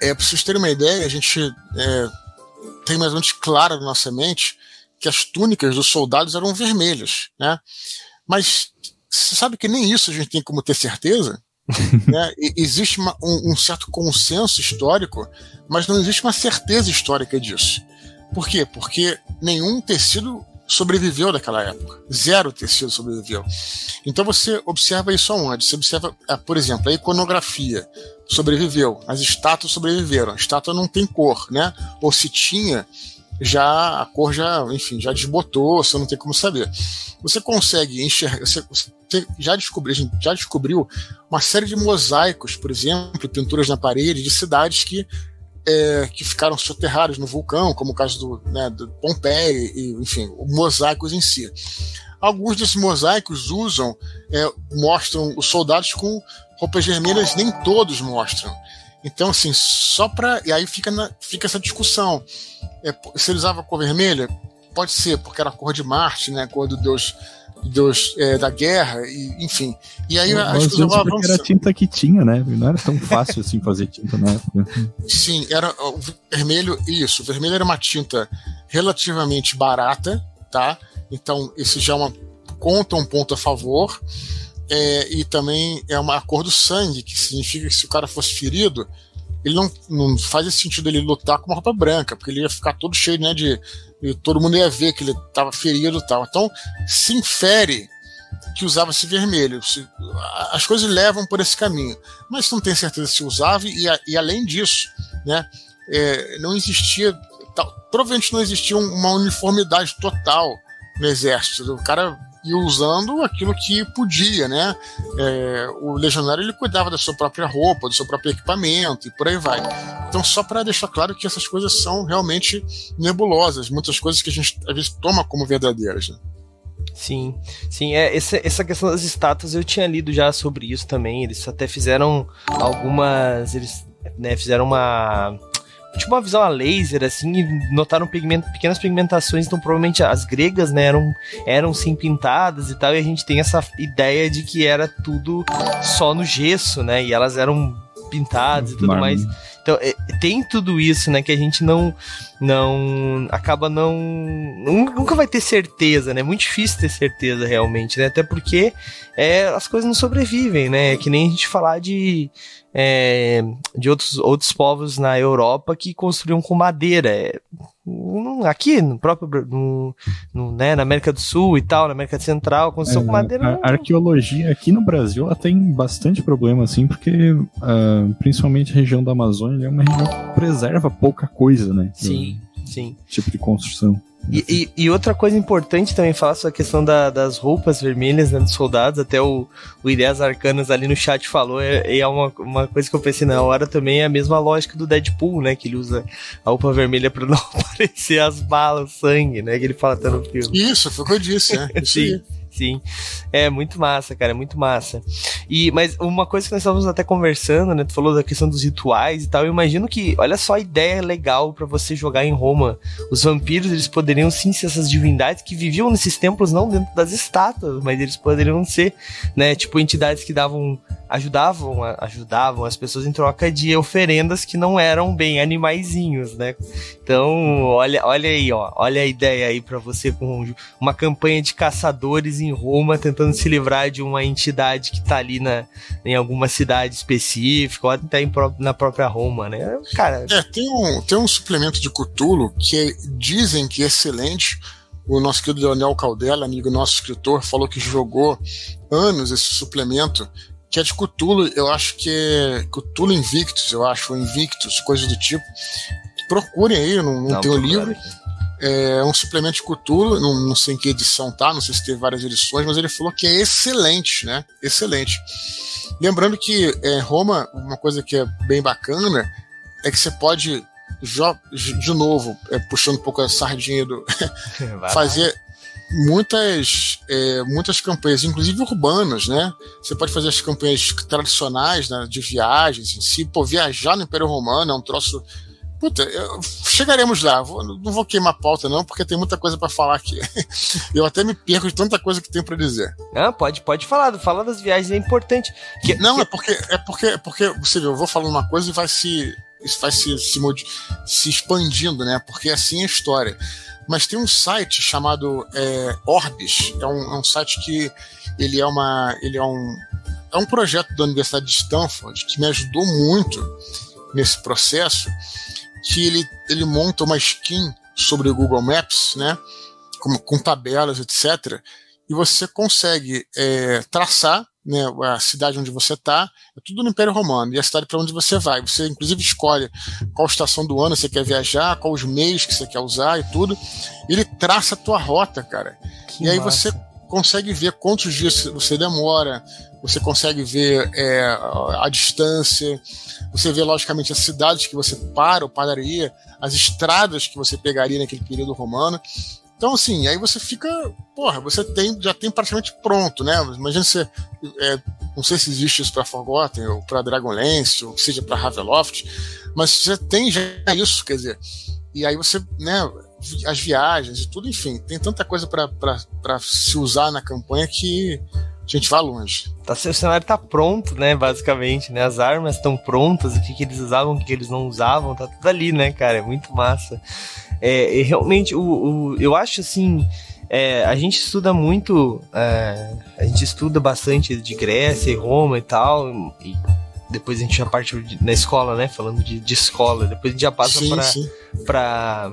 é, para vocês terem uma ideia, a gente é, tem mais ou menos claro na nossa mente que as túnicas dos soldados eram vermelhas, né? Mas você sabe que nem isso a gente tem como ter certeza? né? Existe uma, um, um certo consenso histórico, mas não existe uma certeza histórica disso. Por quê? Porque nenhum tecido sobreviveu daquela época. Zero tecido sobreviveu. Então você observa isso aonde? Você observa, ah, por exemplo, a iconografia sobreviveu, as estátuas sobreviveram. A estátua não tem cor, né? Ou se tinha, já a cor já, enfim, já desbotou, você não tem como saber. Você consegue enxergar, você, já descobriu, a gente já descobriu uma série de mosaicos, por exemplo, pinturas na parede de cidades que é, que ficaram soterrados no vulcão, como o caso do, né, do Pompeia, e, enfim, mosaicos em si. Alguns desses mosaicos usam, é, mostram os soldados com roupas vermelhas, nem todos mostram. Então, assim, só para. E aí fica, na, fica essa discussão. É, se ele usava cor vermelha, pode ser, porque era a cor de Marte, né? A cor do deus Deus é, da guerra, e, enfim. E aí as coisas vão avançando. Era a tinta que tinha, né? Não era tão fácil assim fazer tinta na época. Sim, era o vermelho, isso. O vermelho era uma tinta relativamente barata, tá? Então, esse já é uma, conta um ponto a favor. É, e também é uma cor do sangue, que significa que se o cara fosse ferido, ele não, não faz sentido ele lutar com uma roupa branca, porque ele ia ficar todo cheio né, de, e todo mundo ia ver que ele estava ferido e tal. Então, se infere que usava esse vermelho. As coisas levam por esse caminho. Mas não tem certeza se usava, e, e além disso, né, é, não existia. Tal, provavelmente não existia uma uniformidade total no exército. O cara ia usando aquilo que podia, né? É, o legionário ele cuidava da sua própria roupa, do seu próprio equipamento e por aí vai. Então, só para deixar claro que essas coisas são realmente nebulosas, muitas coisas que a gente às vezes toma como verdadeiras. Né? Sim, sim, é, essa, essa questão das estátuas eu tinha lido já sobre isso também. Eles até fizeram algumas. Eles né, fizeram uma tipo uma visão a laser, assim, e notaram pigmento, pequenas pigmentações, então provavelmente as gregas, né, eram, eram sim pintadas e tal, e a gente tem essa ideia de que era tudo só no gesso, né, e elas eram pintadas e tudo Marmon. mais. Então, é, tem tudo isso, né, que a gente não não acaba não nunca vai ter certeza, né? É muito difícil ter certeza realmente, né? Até porque é, as coisas não sobrevivem, né? É que nem a gente falar de é, de outros, outros povos na Europa que construíam com madeira. É, aqui no próprio no, no, né, na América do Sul e tal, na América Central, construção é, com madeira. A, a, arqueologia aqui no Brasil ela tem bastante problema, assim, porque uh, principalmente a região da Amazônia é uma região que preserva pouca coisa, né? Sim, sim. Tipo de construção. E, e, e, outra coisa importante também falar sobre a questão da, das roupas vermelhas né, dos soldados, até o, o Ideias Arcanas ali no chat falou, é, é uma, uma coisa que eu pensei na hora também, é a mesma lógica do Deadpool, né? Que ele usa a roupa vermelha para não aparecer as balas, o sangue, né? Que ele fala até no filme. Isso, foi o que eu disse, né? Isso Sim. Aí. Sim. É muito massa, cara, é muito massa. E, mas uma coisa que nós estávamos até conversando, né? Tu falou da questão dos rituais e tal. Eu imagino que, olha só a ideia legal para você jogar em Roma. Os vampiros, eles poderiam sim ser essas divindades que viviam nesses templos, não dentro das estátuas, mas eles poderiam ser, né? Tipo, entidades que davam ajudavam, ajudavam as pessoas em troca de oferendas que não eram bem animaizinhos, né? Então, olha, olha aí, ó, olha a ideia aí para você com uma campanha de caçadores em Roma tentando se livrar de uma entidade que tá ali na, em alguma cidade específica, ou até em, na própria Roma, né? Cara, é, tem um, tem um suplemento de Cthulhu que é, dizem que é excelente. O nosso querido Leonel Caldela, amigo nosso escritor, falou que jogou anos esse suplemento que é de Cthulhu, eu acho que é Cthulhu Invictus, eu acho, ou Invictus, coisa do tipo. Procurem aí, não, não, não tem o livro. É um suplemento de Cthulhu, não, não sei em que edição tá, não sei se teve várias edições, mas ele falou que é excelente, né? Excelente. Lembrando que é, Roma, uma coisa que é bem bacana é que você pode, de novo, é, puxando um pouco a sardinha do. fazer muitas, é, muitas campanhas, inclusive urbanas, né? Você pode fazer as campanhas tradicionais né, de viagens em si. Pô, viajar no Império Romano é um troço Puta, eu, chegaremos lá. Vou, não vou queimar pauta, não, porque tem muita coisa para falar aqui. eu até me perco de tanta coisa que tem para dizer. Ah, pode, pode falar. Falar das viagens é importante. Que, não, que... é porque é porque é porque você vê, eu vou falando uma coisa e vai se isso vai se, se, se expandindo, né? Porque assim é a história. Mas tem um site chamado é, Orbis, é um, é um site que ele é uma ele é um é um projeto da Universidade de Stanford que me ajudou muito nesse processo que ele, ele monta uma skin sobre o Google Maps, né? Com, com tabelas, etc. E você consegue é, traçar né, a cidade onde você está, é tudo no Império Romano, e a cidade para onde você vai. Você, inclusive, escolhe qual estação do ano você quer viajar, quais os meios que você quer usar e tudo. Ele traça a tua rota, cara. Que e aí massa. você consegue ver quantos dias você demora, você consegue ver é, a distância, você vê, logicamente, as cidades que você para ou pararia, as estradas que você pegaria naquele período romano. Então, assim, aí você fica. Porra, você tem, já tem praticamente pronto, né? Imagina você. É, não sei se existe isso para Forgotten ou para Dragonlance, ou seja para Ravenloft, mas você tem já isso, quer dizer. E aí você, né? As viagens e tudo, enfim, tem tanta coisa para se usar na campanha que a gente vai longe. Tá, o cenário tá pronto, né? Basicamente, né? As armas estão prontas, o que, que eles usavam, o que, que eles não usavam, tá tudo ali, né, cara? É muito massa. É, realmente, o, o, eu acho assim. É, a gente estuda muito, é, a gente estuda bastante de Grécia e Roma e tal, e depois a gente já parte na escola, né? Falando de, de escola, depois a gente já passa para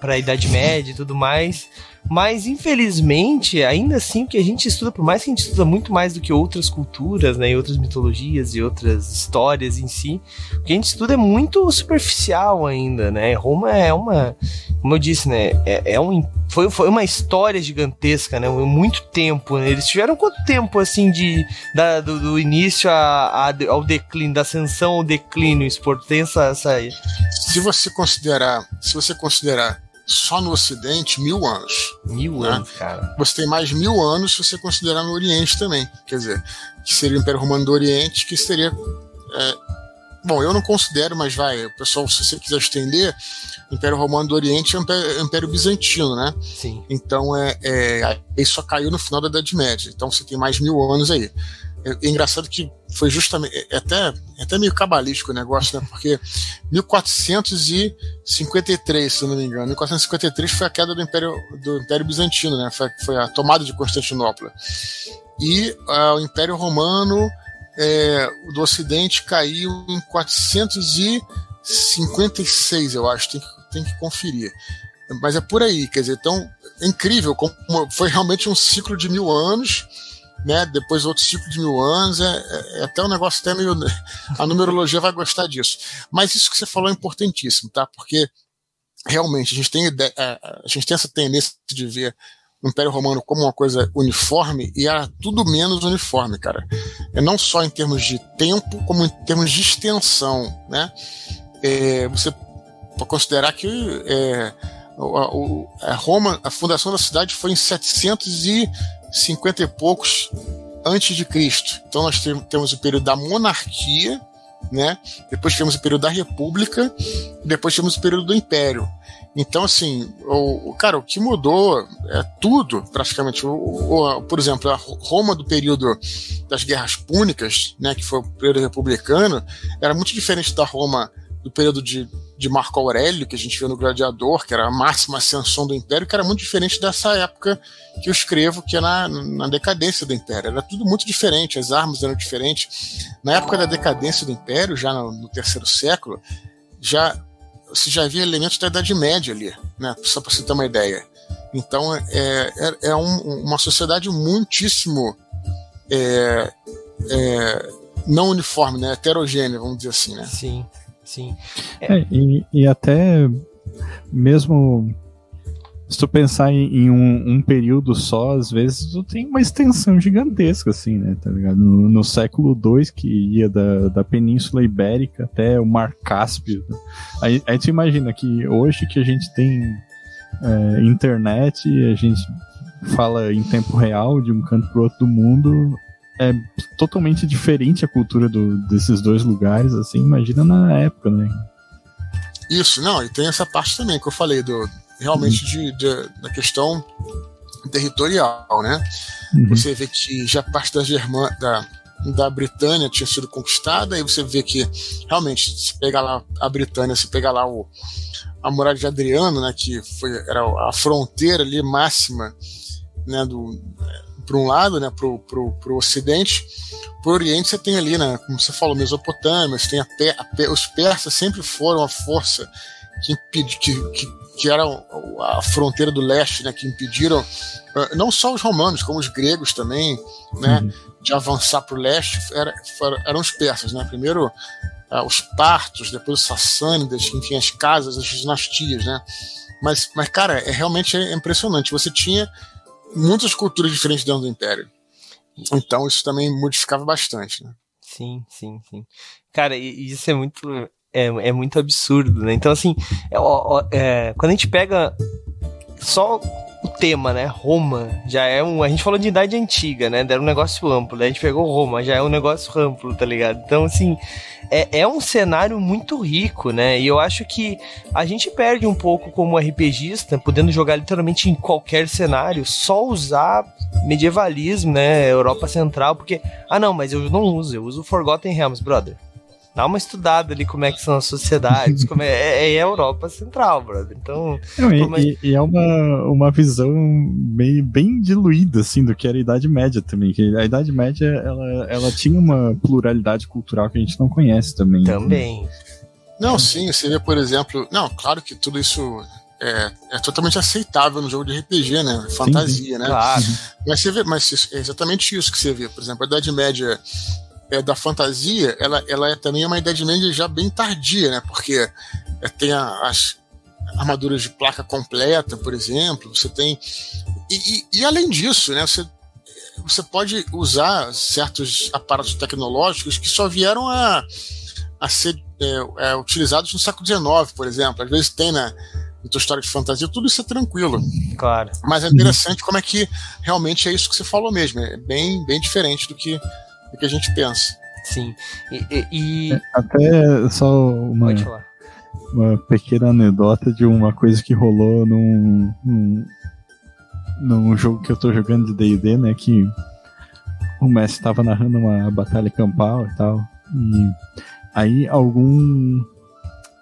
para a Idade Média e tudo mais. Mas, infelizmente, ainda assim, o que a gente estuda, por mais que a gente estuda muito mais do que outras culturas, né, e outras mitologias e outras histórias em si, o que a gente estuda é muito superficial ainda, né? Roma é uma, como eu disse, né, é, é um, foi, foi uma história gigantesca, né? Muito tempo, né? Eles tiveram quanto tempo, assim, de, da, do, do início a, a, ao declínio, da ascensão ao declínio, Sport? Tem essa... Se você considerar, se você considerar só no Ocidente mil anos. Mil né? anos, cara. Você tem mais mil anos se você considerar no Oriente também. Quer dizer, que seria o Império Romano do Oriente, que seria. É, bom, eu não considero, mas vai, o pessoal, se você quiser estender, o Império Romano do Oriente é o Império, Império Bizantino, né? Sim. Então é, é, aí só caiu no final da Idade Média. Então você tem mais mil anos aí. É, é engraçado que foi justamente. É até, é até meio cabalístico o negócio, né? Porque 1453, se não me engano, 1453 foi a queda do Império, do Império Bizantino, né? Foi, foi a tomada de Constantinopla. E uh, o Império Romano é, do Ocidente caiu em 456, eu acho, tem que, tem que conferir. Mas é por aí, quer dizer, então é incrível como foi realmente um ciclo de mil anos né? Depois outro ciclo de mil anos, é, é, até um negócio até meio. A numerologia vai gostar disso. Mas isso que você falou é importantíssimo, tá? Porque realmente a gente tem, ideia, a gente tem essa tendência de ver o Império Romano como uma coisa uniforme e era tudo menos uniforme, cara. É não só em termos de tempo, como em termos de extensão, né? É, você pode considerar que é, a, a, Roma, a fundação da cidade foi em 700 e 50 e poucos antes de Cristo. Então nós temos o período da monarquia, né? Depois temos o período da república, depois temos o período do império. Então, assim, o, cara, o que mudou é tudo, praticamente. O, o, por exemplo, a Roma do período das guerras púnicas, né, que foi o período republicano, era muito diferente da Roma do período de, de Marco Aurélio, que a gente viu no Gladiador, que era a máxima ascensão do Império, que era muito diferente dessa época que eu escrevo, que é na, na decadência do Império. Era tudo muito diferente, as armas eram diferentes. Na época da decadência do Império, já no, no terceiro século, já se já havia elementos da Idade Média ali, né? só para você ter uma ideia. Então é, é, é um, uma sociedade muitíssimo é, é, não uniforme, né? heterogênea, vamos dizer assim. Né? Sim. Sim. É. É, e, e até mesmo se tu pensar em, em um, um, período só, às vezes tu tem uma extensão gigantesca, assim, né? Tá ligado? No, no século II, que ia da, da Península Ibérica até o Mar Cáspio. Né? Aí, aí tu imagina que hoje que a gente tem é, internet, a gente fala em tempo real de um canto pro outro do mundo, é totalmente diferente a cultura do, desses dois lugares, assim, imagina na época, né? Isso, não, e tem essa parte também que eu falei do realmente de, de da questão territorial, né? Uhum. Você vê que já parte da Germã, da, da Britânia tinha sido conquistada, aí você vê que realmente se pegar lá a Britânia, se pegar lá o, a muralha de Adriano, né, que foi era a fronteira ali máxima, né, do para um lado, né, pro, pro, pro ocidente, pro oriente você tem ali, né, como você falou, Mesopotâmia, você tem a, a, os persas sempre foram a força que, impedi, que, que, que era a fronteira do leste, né, que impediram ah, não só os romanos, como os gregos também, né, uhum. de avançar para o leste, era, eram os persas, né, primeiro uh, os partos, depois os sassânidas, enfim, as casas, as dinastias, né, mas, mas cara, é realmente é impressionante, você tinha muitas culturas diferentes dentro do império, então isso também modificava bastante, né. Sim, sim, sim. Cara, isso é muito é, é muito absurdo, né? Então, assim, é, é, quando a gente pega só o tema, né? Roma já é um. A gente falou de idade antiga, né? Era um negócio amplo. Né? A gente pegou Roma, já é um negócio amplo, tá ligado? Então, assim, é, é um cenário muito rico, né? E eu acho que a gente perde um pouco como RPGista, podendo jogar literalmente em qualquer cenário, só usar medievalismo, né? Europa Central, porque. Ah, não, mas eu não uso, eu uso Forgotten Realms, brother dá uma estudada ali como é que são as sociedades, como é, é, é a Europa Central, brother. Então. Não, e, mas... e, é uma, uma visão bem, bem diluída, assim, do que era a Idade Média também. Que a Idade Média, ela, ela tinha uma pluralidade cultural que a gente não conhece também. Também. Não, sim, você vê, por exemplo. Não, claro que tudo isso é, é, totalmente aceitável no jogo de RPG, né? Fantasia, sim, né? Claro. Mas você vê, mas é exatamente isso que você vê. Por exemplo, a Idade Média é, da fantasia, ela, ela é também uma Idade Média já bem tardia, né? Porque é, tem a, as armaduras de placa completa, por exemplo, você tem. E, e, e, além disso, né? Você, você pode usar certos aparatos tecnológicos que só vieram a, a ser é, é, utilizados no século XIX, por exemplo. Às vezes tem na, na tua história de fantasia, tudo isso é tranquilo. Claro. Mas é interessante como é que realmente é isso que você falou mesmo. É bem, bem diferente do que do que a gente pensa. Sim. E, e... É, até só uma, uma pequena anedota de uma coisa que rolou num, num, num jogo que eu tô jogando de D&D, né, que o Messi estava narrando uma batalha campal e tal, e aí algum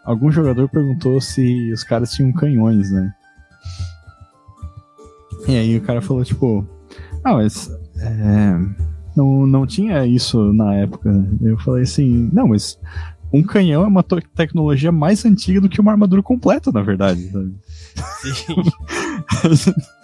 algum jogador perguntou se os caras tinham canhões, né? E aí o cara falou, tipo, ah, mas é, não, não tinha isso na época. Eu falei assim, não, mas um canhão é uma tecnologia mais antiga do que uma armadura completa, na verdade. Sabe? Sim.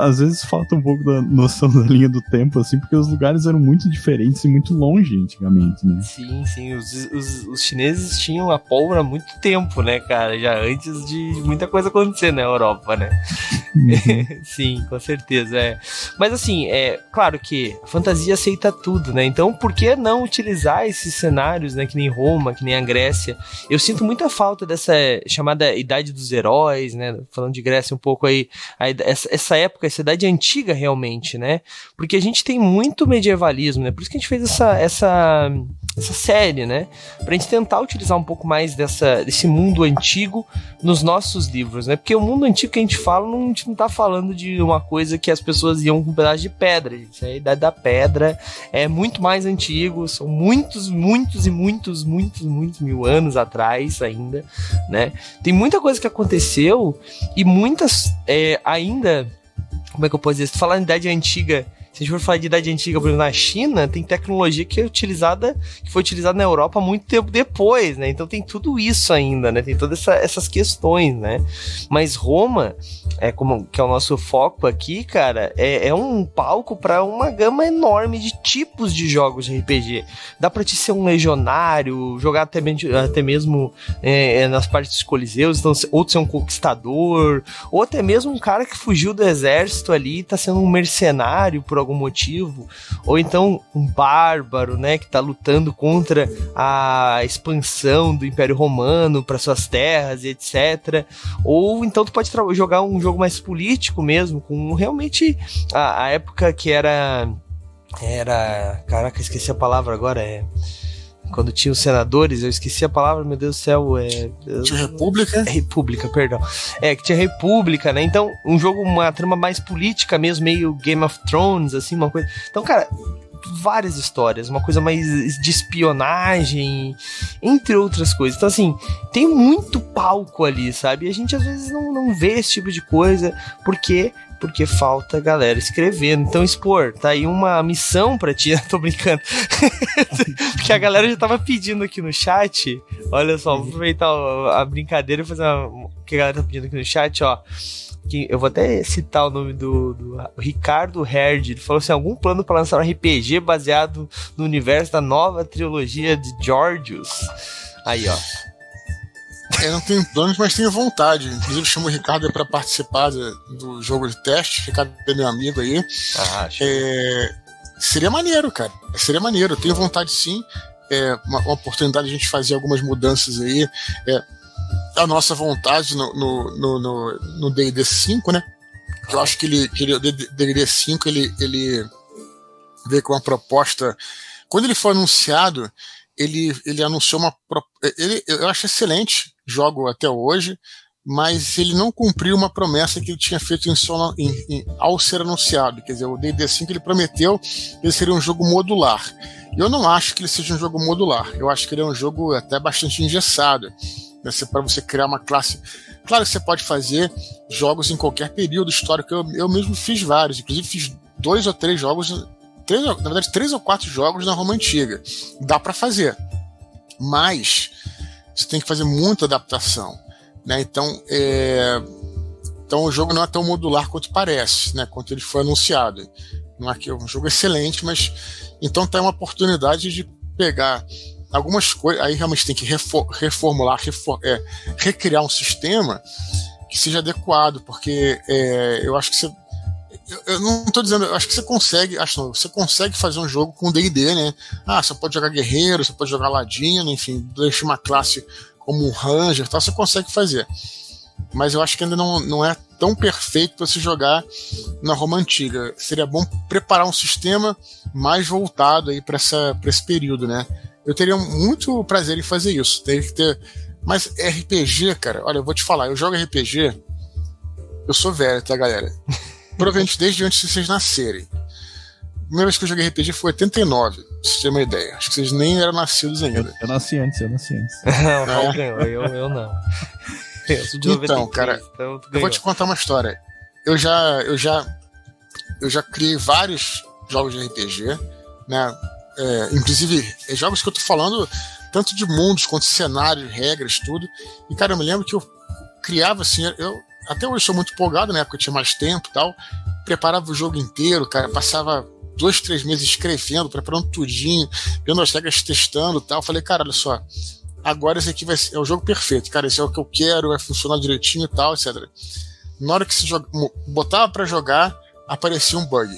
Às vezes falta um pouco da noção da linha do tempo, assim, porque os lugares eram muito diferentes e muito longe antigamente, né? Sim, sim. Os, os, os chineses tinham a pólvora há muito tempo, né, cara? Já antes de muita coisa acontecer na Europa, né? Uhum. sim, com certeza. É. Mas assim, é claro que a fantasia aceita tudo, né? Então, por que não utilizar esses cenários, né? Que nem Roma, que nem a Grécia? Eu sinto muita falta dessa chamada Idade dos Heróis, né? Falando de Grécia um pouco aí, essa época, essa idade antiga realmente, né? Porque a gente tem muito medievalismo, né? Por isso que a gente fez essa, essa, essa série, né? Pra gente tentar utilizar um pouco mais dessa, desse mundo antigo nos nossos livros, né? Porque o mundo antigo que a gente fala, não, a gente não tá falando de uma coisa que as pessoas iam com um pedaço de pedra, gente. A idade da pedra é muito mais antigo, são muitos, muitos e muitos, muitos, muitos mil anos atrás ainda, né? Tem muita coisa que aconteceu e muitas é, ainda como é que eu posso dizer? Se falar em idade antiga, se a gente for falar de idade antiga, por exemplo, na China, tem tecnologia que é utilizada, que foi utilizada na Europa muito tempo depois, né? Então tem tudo isso ainda, né? Tem todas essa, essas questões, né? Mas Roma, é como que é o nosso foco aqui, cara, é, é um palco para uma gama enorme de tipos de jogos de RPG. Dá para te ser um legionário, jogar até, até mesmo é, é, nas partes dos coliseus, então, ou ser um conquistador, ou até mesmo um cara que fugiu do exército ali, tá sendo um mercenário por algum motivo, ou então um bárbaro, né, que está lutando contra a expansão do Império Romano para suas terras e etc. Ou então tu pode jogar um jogo mais político mesmo, com realmente a, a época que era era, caraca, esqueci a palavra agora, é quando tinha os senadores, eu esqueci a palavra, meu Deus do céu, é. Tinha República? É, República, perdão. É, que tinha República, né? Então, um jogo, uma trama mais política mesmo, meio Game of Thrones, assim, uma coisa. Então, cara, várias histórias, uma coisa mais de espionagem, entre outras coisas. Então, assim, tem muito palco ali, sabe? E a gente às vezes não, não vê esse tipo de coisa, porque porque falta galera escrevendo. Então, expor, tá aí uma missão pra ti. Tô brincando. porque a galera já tava pedindo aqui no chat. Olha só, vou aproveitar a brincadeira e fazer uma. que a galera tá pedindo aqui no chat, ó eu vou até citar o nome do, do Ricardo Herd. Ele falou assim: algum plano para lançar um RPG baseado no universo da nova trilogia de Georgios. Aí, ó. Eu não tenho planos, mas tenho vontade. Inclusive, chamo o Ricardo para participar do jogo de teste. Ricardo é meu amigo aí. Ah, é, seria maneiro, cara. Seria maneiro. Eu tenho vontade sim. É uma, uma oportunidade de a gente fazer algumas mudanças aí. É, a nossa vontade no no, no, no D&D 5, né? Eu acho que ele, ele o D&D 5 ele, ele veio com uma proposta. Quando ele foi anunciado, ele, ele anunciou uma. Ele, eu acho excelente, jogo até hoje, mas ele não cumpriu uma promessa que ele tinha feito em, em, em, ao ser anunciado. Quer dizer, o D&D 5 ele prometeu que ele seria um jogo modular. Eu não acho que ele seja um jogo modular. Eu acho que ele é um jogo até bastante engessado né, para você criar uma classe. Claro que você pode fazer jogos em qualquer período histórico. Eu, eu mesmo fiz vários, inclusive fiz dois ou três jogos, três, na verdade três ou quatro jogos na Roma antiga. Dá para fazer, mas você tem que fazer muita adaptação, né? Então, é, então o jogo não é tão modular quanto parece, né? Quanto ele foi anunciado. Não é que é um jogo excelente, mas então tem uma oportunidade de pegar algumas coisas. Aí realmente tem que reformular, refor é, recriar um sistema que seja adequado, porque é, eu acho que você. Eu, não estou dizendo, eu acho que você consegue, acho não, você consegue fazer um jogo com D&D, né? Ah, você pode jogar guerreiro, você pode jogar ladino, enfim, deixa uma classe como um ranger, tal, você consegue fazer. Mas eu acho que ainda não, não é tão perfeito para se jogar na Roma antiga. Seria bom preparar um sistema mais voltado aí para esse período, né? Eu teria muito prazer em fazer isso. Teria que ter. Mas RPG, cara, olha, eu vou te falar, eu jogo RPG. Eu sou velho, tá, galera? Provavelmente desde antes de vocês nascerem. A primeira vez que eu joguei RPG foi 89, pra vocês terem uma ideia. Acho que vocês nem eram nascidos ainda. Eu, eu nasci antes, eu nasci antes. não, ganhou, eu, eu não. Eu sou de então, cara, então eu vou te contar uma história. Eu já, eu já, eu já criei vários jogos de RPG, né? É, inclusive, é jogos que eu tô falando tanto de mundos quanto cenários, regras, tudo. E, cara, eu me lembro que eu criava assim, eu até hoje sou muito empolgado, na época eu tinha mais tempo e tal. Preparava o jogo inteiro, cara, passava dois, três meses escrevendo, preparando tudinho, vendo as regras, testando e tal. Falei, cara, olha só, agora esse aqui vai ser, é o jogo perfeito, cara, esse é o que eu quero, vai funcionar direitinho e tal, etc. Na hora que se joga, botava para jogar, aparecia um bug.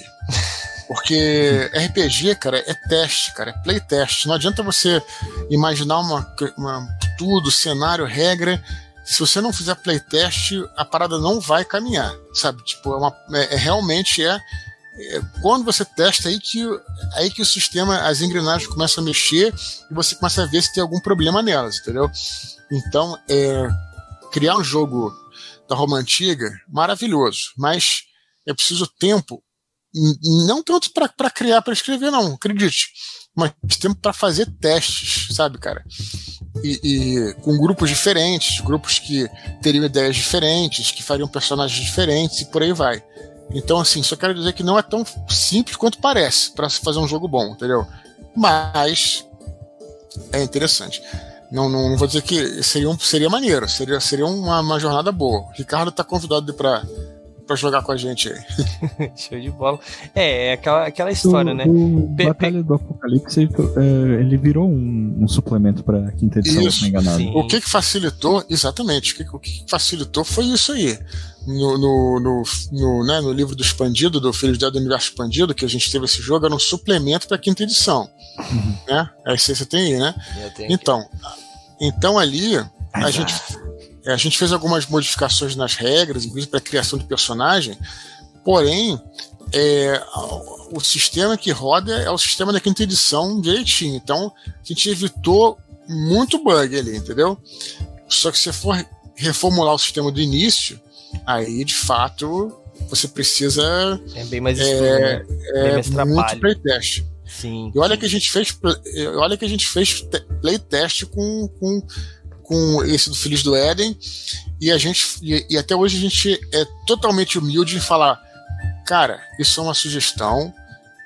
Porque RPG, cara, é teste, cara, é playtest. Não adianta você imaginar uma, uma, tudo, cenário, regra. Se você não fizer playtest, a parada não vai caminhar, sabe? Tipo, é, uma, é, é realmente é, é, quando você testa aí que aí que o sistema, as engrenagens começam a mexer e você começa a ver se tem algum problema nelas, entendeu? Então, é, criar um jogo da Roma antiga, maravilhoso, mas é preciso tempo não tanto para criar, para escrever, não, acredite. Mas tempo para fazer testes, sabe, cara? E, e, com grupos diferentes, grupos que teriam ideias diferentes, que fariam personagens diferentes e por aí vai. Então, assim, só quero dizer que não é tão simples quanto parece para se fazer um jogo bom, entendeu? Mas é interessante. Não, não, não vou dizer que seria, um, seria maneiro, seria, seria uma, uma jornada boa. O Ricardo está convidado para pra jogar com a gente aí. Show de bola. É, é aquela, aquela história, o, né? O Batalha do Apocalipse, é, ele virou um, um suplemento pra quinta edição, isso. se não enganado. Sim. O que que facilitou, exatamente, o que, o que facilitou foi isso aí. No, no, no, no, né, no livro do Expandido, do Filhos do Universo Expandido, que a gente teve esse jogo, era um suplemento pra quinta edição. Uhum. Né? Aí você tem aí, né? Então, então ali, a gente é, a gente fez algumas modificações nas regras, inclusive para a criação de personagem, porém, é, o sistema que roda é o sistema da quinta edição direitinho. Então, a gente evitou muito bug ali, entendeu? Só que se for reformular o sistema do início, aí de fato você precisa. É bem mais estudo, é, né? é mais muito playtest. Sim. E olha que a gente fez, olha que a gente fez playtest com, com, com esse do Filhos do Éden e a gente e, e até hoje a gente é totalmente humilde em falar, cara, isso é uma sugestão,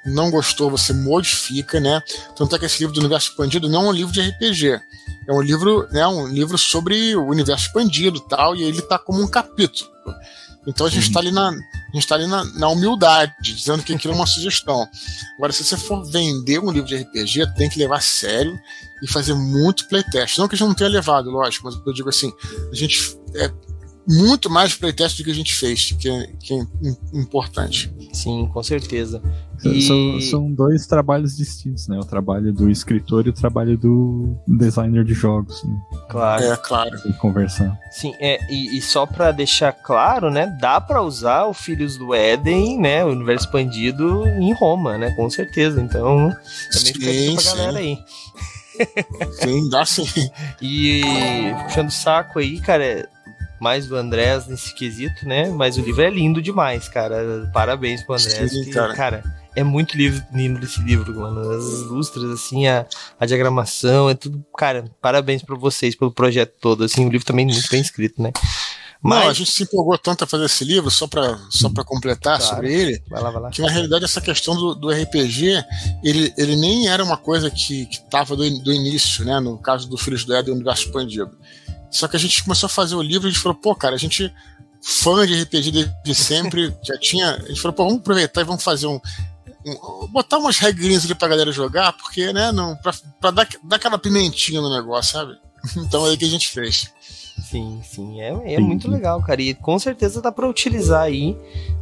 não gostou, você modifica, né? Tanto é que esse livro do Universo Expandido não é um livro de RPG. É um livro, né, um livro sobre o universo expandido tal, e ele tá como um capítulo. Então a gente está ali, na, a gente tá ali na, na, humildade, dizendo que aquilo é uma sugestão. Agora, se você for vender um livro de RPG, tem que levar a sério e fazer muito playtest. Não que a gente não tenha levado, lógico, mas eu digo assim, a gente é, muito mais playtest do que a gente fez, que é, que é importante. Sim, com certeza. E... São, são, dois trabalhos distintos, né? O trabalho do escritor e o trabalho do designer de jogos. Né? Claro. É, claro. E conversar. Sim, é, e, e só para deixar claro, né? Dá para usar o Filhos do Éden, né? O universo expandido em Roma, né? Com certeza. Então, também fica sim, pra sim. galera aí. Sim, dá sim. E puxando o saco aí, cara, mais do Andrés nesse quesito, né? Mas o livro é lindo demais, cara. Parabéns pro Andrés. Sim, que, cara. cara. é muito lindo esse livro, mano. As lustras, assim, a, a diagramação, é tudo. Cara, parabéns para vocês pelo projeto todo. Assim, o livro também é muito bem escrito, né? Mas... Não, a gente se empolgou tanto a fazer esse livro, só para só pra completar claro. sobre ele, vai lá, vai lá. que na realidade essa questão do, do RPG, ele, ele nem era uma coisa que, que tava do, do início, né? No caso do Filhos do Éden, do Universo Expandido. Só que a gente começou a fazer o livro e a gente falou, pô, cara, a gente, fã de RPG desde sempre, já tinha. A gente falou, pô, vamos aproveitar e vamos fazer um. um botar umas regrinhas ali pra galera jogar, porque, né, não, pra, pra dar, dar aquela pimentinha no negócio, sabe? Então é aí que a gente fez. Sim, sim, é, é muito legal, cara. E com certeza dá para utilizar aí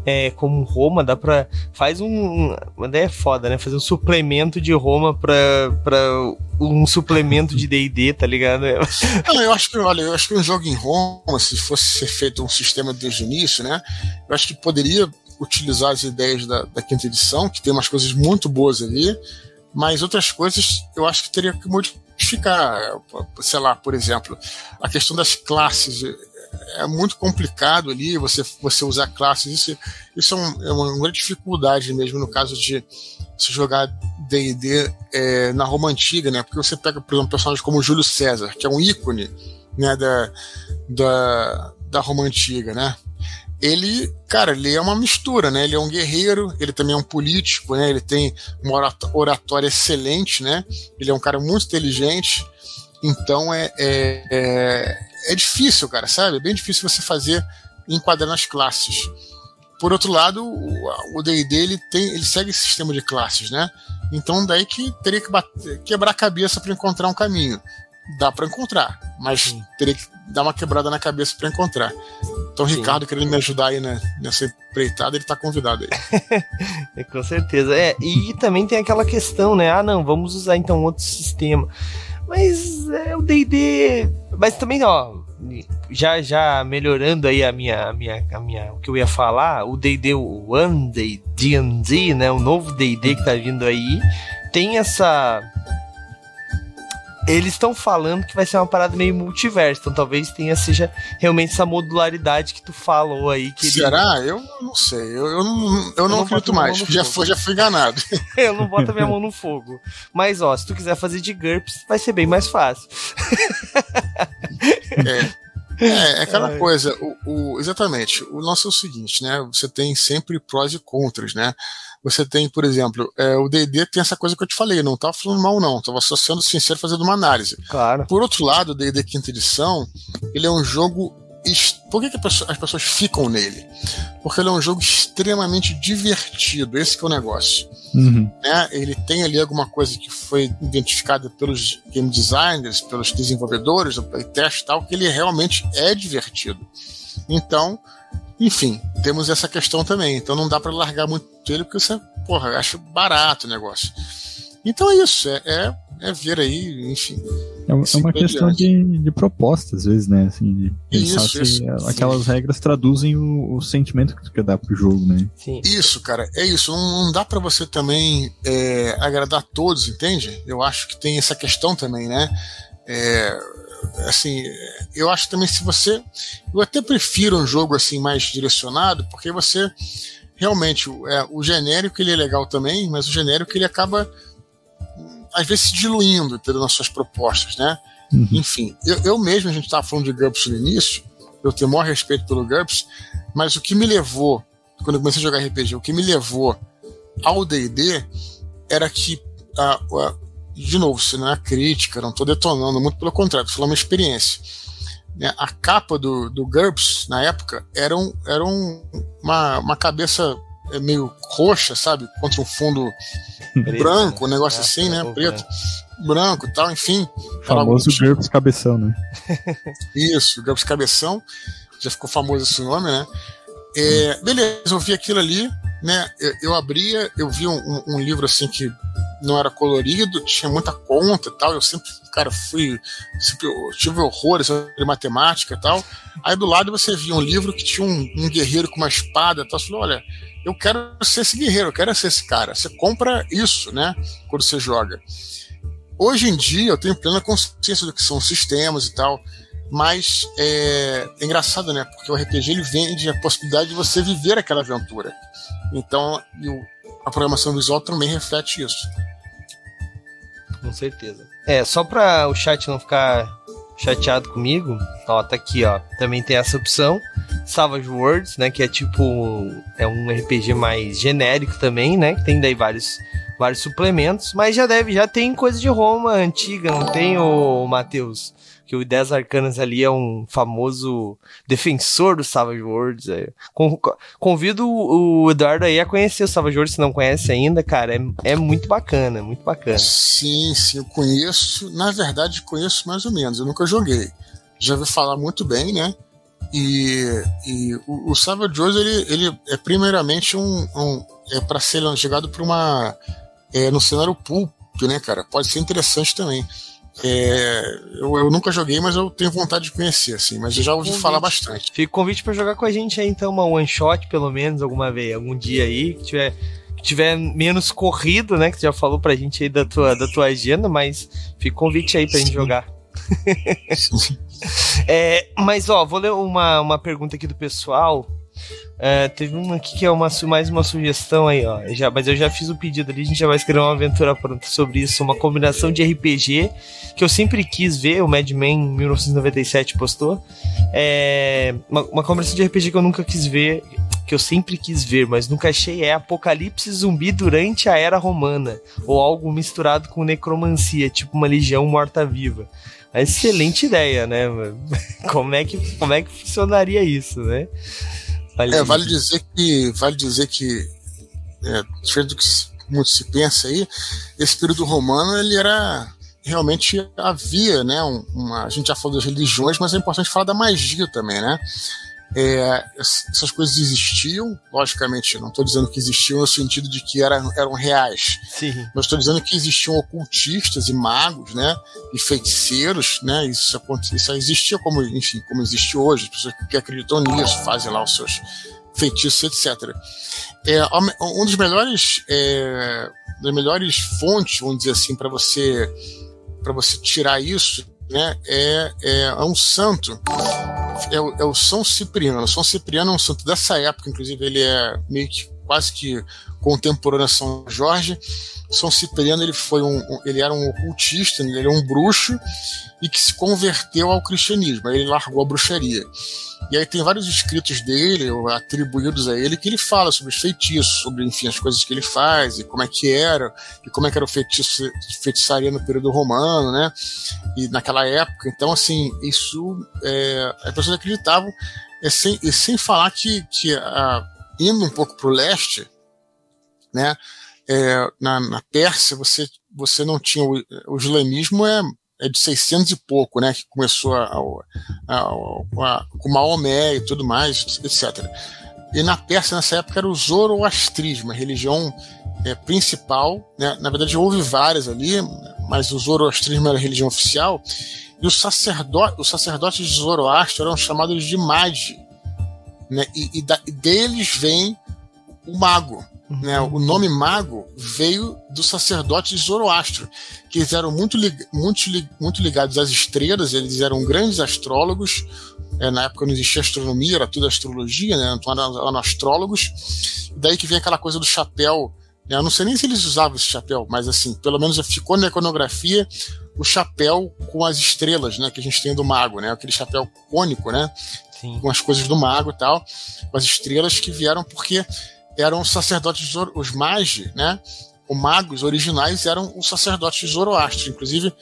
é, como Roma, dá pra. Faz um. Uma ideia foda, né? Fazer um suplemento de Roma pra, pra um suplemento de DD, tá ligado? Não, eu acho que, olha, eu acho que um jogo em Roma, se fosse ser feito um sistema desde o início, né? Eu acho que poderia utilizar as ideias da, da quinta edição, que tem umas coisas muito boas ali, mas outras coisas eu acho que teria que modificar ficar, sei lá, por exemplo, a questão das classes é muito complicado ali você, você usar classes. Isso, isso é, um, é uma grande dificuldade mesmo no caso de se jogar DD é, na Roma Antiga, né? Porque você pega, por exemplo, personagem como Júlio César, que é um ícone né, da, da, da Roma Antiga, né? Ele, cara, ele é uma mistura, né? Ele é um guerreiro, ele também é um político, né? Ele tem uma oratória excelente, né? Ele é um cara muito inteligente. Então é, é, é, é difícil, cara, sabe? É bem difícil você fazer enquadrar nas classes. Por outro lado, o D&D ele tem, ele segue esse sistema de classes, né? Então daí que teria que bater, quebrar a cabeça para encontrar um caminho dá para encontrar, mas teria que dar uma quebrada na cabeça para encontrar. Então, Sim. Ricardo querendo me ajudar aí né, nessa empreitada, ele tá convidado aí. Com certeza. É, e também tem aquela questão, né? Ah, não, vamos usar então outro sistema. Mas é o D&D, mas também, ó, já já melhorando aí a minha, a minha, a minha, o que eu ia falar, o D&D One D&D, né, o novo D&D que tá vindo aí, tem essa eles estão falando que vai ser uma parada meio multiverso, então talvez tenha seja realmente essa modularidade que tu falou aí. Que Será? Ele... Eu não sei, eu, eu não, eu, não, não acredito mais, já, foi, já fui enganado. eu não boto a minha mão no fogo. Mas ó, se tu quiser fazer de GURPS, vai ser bem mais fácil. é. É, é aquela coisa, o, o, exatamente. O nosso é o seguinte, né? Você tem sempre prós e contras, né? Você tem, por exemplo, é, o D&D tem essa coisa que eu te falei, não estava falando mal não, estava só sendo sincero fazendo uma análise. Claro. Por outro lado, o D&D quinta edição, ele é um jogo por que, que as pessoas ficam nele? Porque ele é um jogo extremamente divertido, esse que é o negócio. Uhum. Né? Ele tem ali alguma coisa que foi identificada pelos game designers, pelos desenvolvedores, do playtest e tal, que ele realmente é divertido. Então, enfim, temos essa questão também. Então não dá para largar muito ele, porque você, porra, acha barato o negócio. Então é isso, é, é, é ver aí, enfim. É, é uma questão de, de proposta, às vezes, né? Assim, de pensar Isso, se isso. aquelas regras traduzem o, o sentimento que tu quer dar pro jogo, né? Sim. Isso, cara, é isso. Não, não dá pra você também é, agradar todos, entende? Eu acho que tem essa questão também, né? É, assim, eu acho também se você. Eu até prefiro um jogo assim mais direcionado, porque você realmente é, o genérico ele é legal também, mas o genérico ele acaba às vezes se diluindo entendeu, nas suas propostas, né? Uhum. Enfim, eu, eu mesmo, a gente estava falando de GURPS no início, eu tenho o maior respeito pelo GURPS, mas o que me levou, quando eu comecei a jogar RPG, o que me levou ao D&D era que, ah, ah, de novo, se não é crítica, não estou detonando, muito pelo contrário, estou falando uma experiência. Né? A capa do, do GURPS, na época, era, um, era um, uma, uma cabeça é, meio roxa, sabe? Contra um fundo Preto, branco, um né? negócio É, assim, né? ou Preto, branco e tal, enfim. O famoso algo- GURPS cabeção, né? Isso, GURPS Cabeção, já ficou famoso esse nome, né? É, beleza, eu vi aquilo ali, né? Eu, eu abria, eu vi um, um- um livro assim que não era colorido, tinha muita conta e tal. Eu sempre, cara, fui. Sempre, eu tive horrores sobre matemática e tal. Aí do lado você via um livro que tinha um, um guerreiro com uma espada e tal. Você falou: olha, eu quero ser esse guerreiro, eu quero ser esse cara. Você compra isso, né? Quando você joga. Hoje em dia eu tenho plena consciência do que são sistemas e tal. Mas é, é engraçado, né? Porque o RPG ele vende a possibilidade de você viver aquela aventura. Então, a programação visual também reflete isso. Com certeza. É, só pra o chat não ficar chateado comigo, ó, tá aqui, ó. Também tem essa opção. Savage Worlds, né? Que é tipo. É um RPG mais genérico também, né? Que tem daí vários, vários suplementos. Mas já deve, já tem coisa de Roma antiga, não tem, o Matheus? Que o 10 Arcanas ali é um famoso defensor do Savage Worlds. é. Con- co- Convido o Eduardo aí a conhecer o Savage Worlds, se não conhece ainda, cara. É, é muito bacana, muito bacana. Sim, sim, eu conheço. Na verdade, conheço mais ou menos. Eu nunca joguei. Já ouvi falar muito bem, né? E, e o, o Savage Wars, ele, ele é primeiramente um. um é para ser jogado por uma. É, no cenário pulp, né, cara? Pode ser interessante também. É, eu, eu nunca joguei, mas eu tenho vontade de conhecer, assim. Mas eu já ouvi Convite. falar bastante. Fica o convite pra jogar com a gente aí, então, uma one shot, pelo menos, alguma vez, algum dia aí, que tiver, que tiver menos corrido, né? Que tu já falou pra gente aí da tua, da tua agenda, mas fica o convite aí pra gente Sim. jogar. É, mas, ó, vou ler uma, uma pergunta aqui do pessoal. É, teve uma aqui que é uma, mais uma sugestão aí, ó. Já, mas eu já fiz o pedido ali, a gente já vai escrever uma aventura pronta sobre isso. Uma combinação de RPG que eu sempre quis ver, o Mad Men 1997 postou. É, uma, uma combinação de RPG que eu nunca quis ver, que eu sempre quis ver, mas nunca achei, é Apocalipse Zumbi durante a Era Romana. Ou algo misturado com necromancia, tipo uma legião morta-viva. Excelente ideia, né? Como é que, como é que funcionaria isso, né? Olha É, vale dizer que, vale dizer que, é, diferente do que muito se pensa aí, esse período romano ele era realmente havia, né? um- uma, a gente já falou das religiões, mas é importante falar da magia também, né? É, es- essas coisas existiam, logicamente, não estou dizendo que existiam no sentido de que eram, eram reais, Sim. mas estou dizendo que existiam ocultistas e magos, né? E feiticeiros, né? Isso, isso existia como, enfim, como existe hoje. As pessoas que acreditam nisso fazem lá os seus feitiços, etc. É, um dos melhores, é, das melhores fontes, vamos dizer assim, para você para você tirar isso, né? É, é, é um santo. É o, é o São Cipriano. São Cipriano é um santo dessa época, inclusive ele é meio que quase que contemporâneo a São Jorge. São Cipriano ele foi um, ele era um ocultista, ele era um bruxo e que se converteu ao cristianismo. Ele largou a bruxaria. E aí tem vários escritos dele, atribuídos a ele, que ele fala sobre os feitiços, sobre enfim as coisas que ele faz e como é que era e como é que era o feitiço, feitiçaria no período romano, né? E naquela época. Então assim isso é, as pessoas acreditavam é, sem, e sem falar que, que a, indo um pouco para o leste, né? é, na, na Pérsia você, você não tinha o, o islamismo é, é de 600 e pouco, né, que começou a, a, a, com Maomé e tudo mais, etc. E na Pérsia nessa época era o zoroastrismo, a religião é, principal, né, na verdade houve várias ali, mas o zoroastrismo era a religião oficial, e os, sacerdotes, os sacerdotes de Zoroastro eram chamados de Magi. Né? E, e, da, e deles vem o mago. Né? O nome mago veio dos sacerdotes de Zoroastro, que eles eram muito, muito, muito ligados às estrelas, eles eram grandes astrólogos. É, na época não existia astronomia, era tudo astrologia, né? então eram, eram astrólogos. Daí que vem aquela coisa do chapéu. Né? Eu não sei nem se eles usavam esse chapéu, mas assim, pelo menos ficou na iconografia o chapéu com as estrelas, né, que a gente tem do mago, né, aquele chapéu cônico, né, Sim. com as coisas do mago e tal, com as estrelas que vieram porque eram os sacerdotes, os magi, né, os magos originais eram os sacerdotes de Zoroastro, inclusive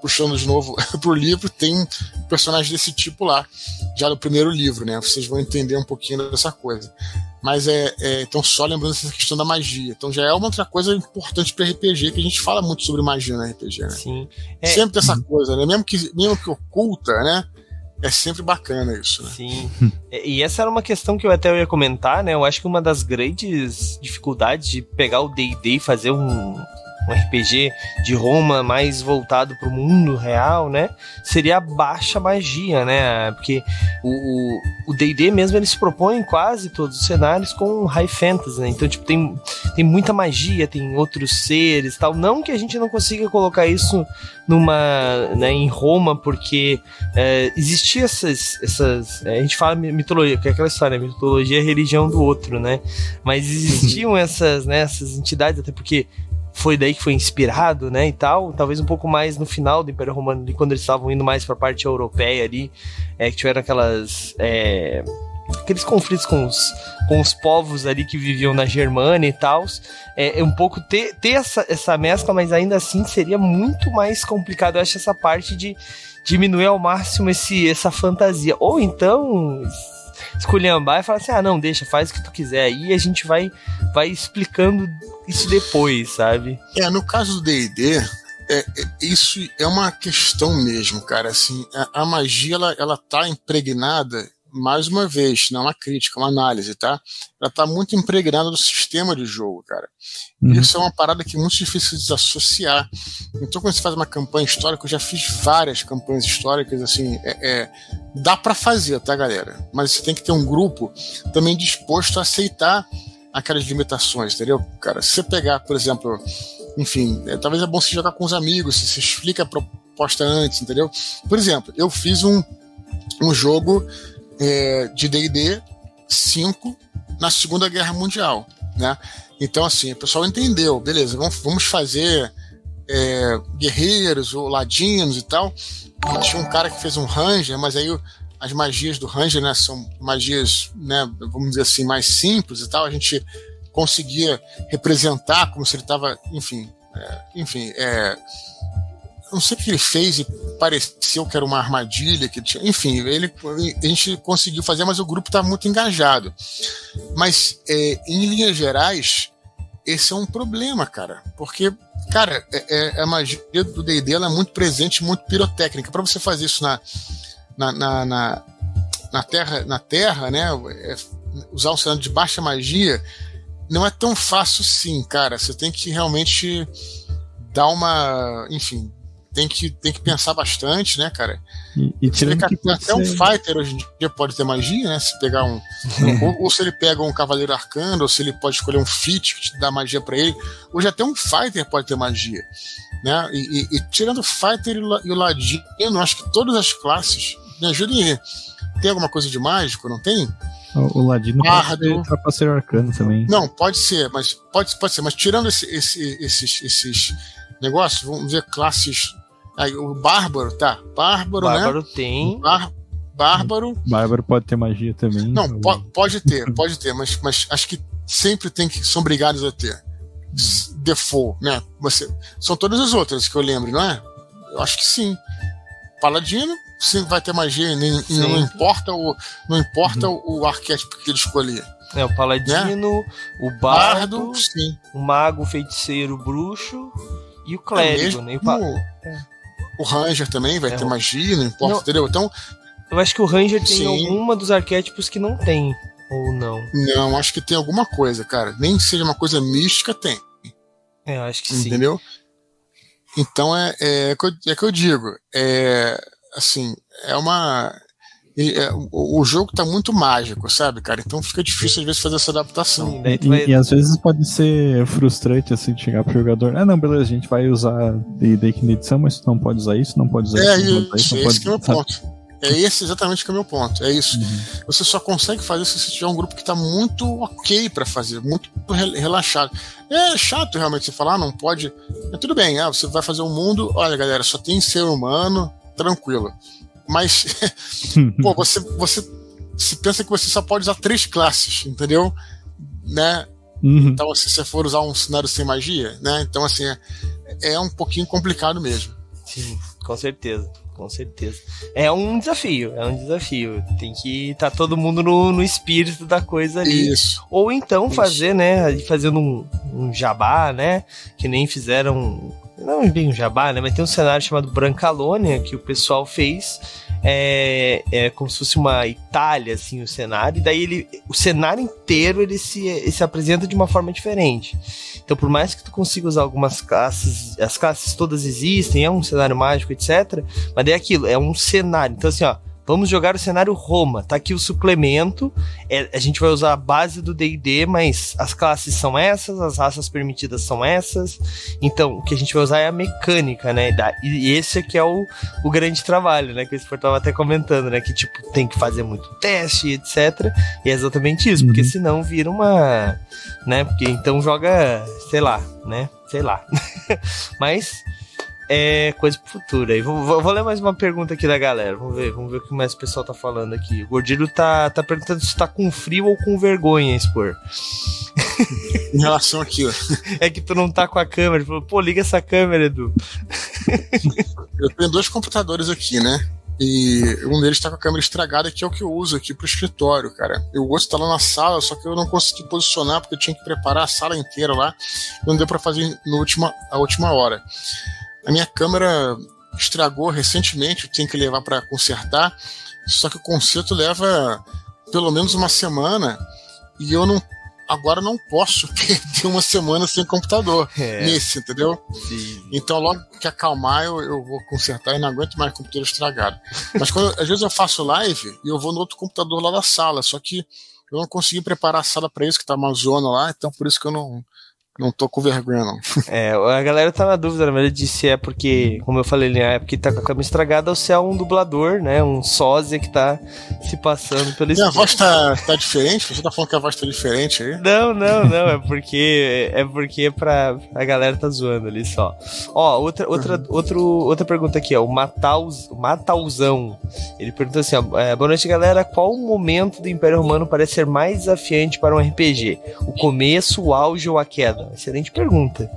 puxando de novo pro livro, tem um personagem desse tipo lá, já no primeiro livro, né? Vocês vão entender um pouquinho dessa coisa. Mas é, é, então só lembrando essa questão da magia. Então já é uma outra coisa importante para RPG que a gente fala muito sobre magia no RPG, né? Sim. É... Sempre tem essa coisa, né? Mesmo que mesmo que oculta, né? É sempre bacana isso, né? Sim. e essa era uma questão que eu até ia comentar, né? Eu acho que uma das grandes dificuldades de pegar o D&D e fazer um um RPG de Roma mais voltado para o mundo real, né? Seria a baixa magia, né? Porque o D&D mesmo ele se propõe quase todos os cenários com high fantasy, né? Então tipo tem, tem muita magia, tem outros seres, tal. Não que a gente não consiga colocar isso numa, né, em Roma, porque é, existia essas, essas é, a gente fala mitologia, que é aquela história, mitologia é religião do outro, né? Mas existiam essas, né, essas entidades até porque foi daí que foi inspirado, né, e tal, talvez um pouco mais no final do Império Romano, ali, quando eles estavam indo mais para a parte europeia ali, é, que tiveram aquelas é, aqueles conflitos com os, com os povos ali que viviam na Germânia e tal, é, é, um pouco ter, ter essa, essa mescla, mas ainda assim seria muito mais complicado, eu acho, essa parte de diminuir ao máximo esse, essa fantasia, ou então esculhambar e falar assim: ah, não, deixa, faz o que tu quiser e a gente vai, vai explicando isso depois, sabe? É, no caso do DD, é, é, isso é uma questão mesmo, cara. Assim, a, a, magia ela, ela tá impregnada, mais uma vez, não é uma crítica, uma análise, tá? Ela tá muito impregnada no sistema de jogo, cara. Uhum. Isso é uma parada que é muito difícil de desassociar. Então, quando você faz uma campanha histórica, eu já fiz várias campanhas históricas, assim, é, é dá para fazer, tá, galera? Mas você tem que ter um grupo também disposto a aceitar aquelas limitações, entendeu? Cara, se você pegar, por exemplo, enfim, é, talvez é bom você jogar com os amigos, se você explica a proposta antes, entendeu? Por exemplo, eu fiz um, um jogo é, de D&D 5 na Segunda Guerra Mundial, né? Então, assim, o pessoal entendeu, beleza, vamos, vamos fazer é, guerreiros ou ladinos e tal. E tinha um cara que fez um ranger, mas aí as magias do Ranger, né, são magias, né, vamos dizer assim, mais simples e tal. A gente conseguia representar como se ele estava, enfim, é, enfim, é, não sei o que ele fez e pareceu que era uma armadilha que tinha, enfim, ele, a gente conseguiu fazer, mas o grupo está muito engajado. Mas é, em linhas gerais, esse é um problema, cara, porque cara, é, é a magia do D&D é muito presente, muito pirotécnica. Para você fazer isso na na, na, na, na terra, na terra, né? É, usar um cenário de baixa magia não é tão fácil sim, cara. Você tem que realmente dar uma, enfim, tem que, tem que pensar bastante, né, cara? E, e que até ser... um fighter hoje em dia pode ter magia, né? Se pegar um. ou, ou, se ele pega um cavaleiro arcano, ou se ele pode escolher um feat que te dá magia para ele. Hoje até um fighter pode ter magia. Né? E, e, e tirando o fighter e o ladino, acho que todas as classes me ajudem aí. Tem alguma coisa de mágico, não tem? O, o Ladino Bardo. pode ser trapaceiro arcano também. Não, pode ser, mas pode, pode ser. Mas tirando esse, esse, esses, esses negócios, vamos ver classes. Aí, o Bárbaro, tá? Bárbaro, né? Bárbaro tem. Bar, Bárbaro. Bárbaro pode ter magia também. Não, po pode ter, pode ter, mas, mas acho que sempre tem que. São obrigados a ter. Default, né? Você, são todas as outras que eu lembro, não é? Eu acho que sim. Paladino, sempre vai ter magia, nem, não importa o não importa uhum. o, arquétipo que ele escolher. É, o paladino, né? o bardo, bardo o mago, o feiticeiro, o bruxo e o clérigo, é né? O, é. O ranger também vai é. ter magia, não importa, não, entendeu? Então, eu acho que o ranger tem sim. alguma dos arquétipos que não tem ou não. Não, acho que tem alguma coisa, cara. Nem que seja uma coisa mística, tem. É, eu acho que entendeu? sim. Então é, é, é, que eu, é que eu digo, é, assim, é uma. É, o, o, jogo tá muito mágico, sabe, cara? Então fica difícil às vezes fazer essa adaptação. E, vai... e, às vezes pode ser frustrante assim chegar pro jogador. Ah, não, beleza, a gente vai usar D&D na edição, mas tu não pode usar isso, não pode usar é, isso. Não isso, pode usar isso, não pode... que é o meu ponto. É esse exatamente que é o meu ponto. É isso. Uhum. Você só consegue fazer se você tiver um grupo que está muito ok para fazer, muito relaxado. É chato realmente você falar, ah, não pode. É tudo bem, ah, você vai fazer um mundo, olha galera, só tem ser humano, tranquilo. Mas, pô, você, você se pensa que você só pode usar três classes, entendeu? Né? Uhum. Então, se você for usar um cenário sem magia, né? Então, assim, é, é um pouquinho complicado mesmo. Sim, com certeza com certeza. É um desafio, é um desafio. Tem que estar tá todo mundo no, no espírito da coisa ali. Isso. Ou então Isso. fazer, né? Fazendo um, um jabá, né? Que nem fizeram. Não bem um jabá, né? Mas tem um cenário chamado Brancalônia que o pessoal fez é, é como se fosse uma Itália, assim, o cenário, e daí ele, o cenário inteiro ele se, ele se apresenta de uma forma diferente. Então, por mais que tu consiga usar algumas classes, as classes todas existem, é um cenário mágico, etc. Mas é aquilo, é um cenário. Então, assim, ó, Vamos jogar o cenário Roma. Tá aqui o suplemento. É, a gente vai usar a base do DD, mas as classes são essas, as raças permitidas são essas. Então, o que a gente vai usar é a mecânica, né? E esse aqui é o, o grande trabalho, né? Que o Sport tava até comentando, né? Que, tipo, tem que fazer muito teste, etc. E é exatamente isso, uhum. porque senão vira uma. Né? Porque então joga, sei lá, né? Sei lá. mas é coisa pro futuro. Aí vou, vou, vou, ler mais uma pergunta aqui da galera. Vamos ver, vamos ver o que mais o pessoal tá falando aqui. O Gordilho tá, tá perguntando se tá com frio ou com vergonha, expor. Em relação aqui, ó. É que tu não tá com a câmera. Falou, pô, liga essa câmera, Edu. Eu tenho dois computadores aqui, né? E um deles tá com a câmera estragada, que é o que eu uso aqui pro escritório, cara. O outro tá lá na sala, só que eu não consegui posicionar porque eu tinha que preparar a sala inteira lá. Não deu para fazer no última, a última hora. A minha câmera estragou recentemente, tenho que levar para consertar. Só que o conserto leva pelo menos uma semana e eu não agora não posso perder uma semana sem computador é. nesse, entendeu? Sim. Então, logo que acalmar, eu, eu vou consertar e não aguento mais computador estragado. Mas quando, às vezes eu faço live e eu vou no outro computador lá da sala, só que eu não consegui preparar a sala para isso, que tá uma zona lá, então por isso que eu não, não tô com vergonha, não. É, a galera tá na dúvida, na verdade, se é porque, como eu falei, é porque tá com a câmera estragada ou se é um dublador, né? Um sósia que tá se passando pelo Minha voz tá, tá diferente? Você tá falando que a voz tá diferente aí? Não, não, não. É porque é porque pra, a galera tá zoando ali só. Ó, outra, outra, uhum. outro, outra pergunta aqui, ó. O Mataus, Matauzão. Ele pergunta assim, ó. É, boa noite, galera. Qual o momento do Império Romano parece ser mais desafiante para um RPG? O começo, o auge ou a queda? Excelente pergunta.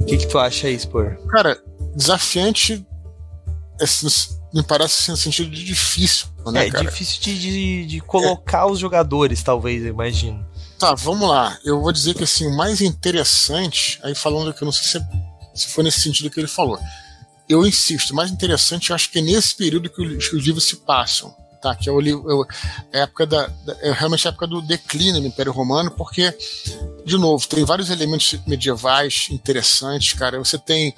O que, que tu acha aí, Spor? Cara, desafiante é, me parece assim, no sentido de difícil, né, é, cara? difícil de, de, de colocar é. os jogadores, talvez, eu imagino. Tá, vamos lá. Eu vou dizer que assim, o mais interessante, aí falando que eu não sei se, é, se foi nesse sentido que ele falou. Eu insisto, o mais interessante eu acho que é nesse período que os, que os livros se passam tá? Que é o, é a época da, é realmente a época do declínio do Império Romano, porque, de novo, tem vários elementos medievais interessantes, cara. Você tem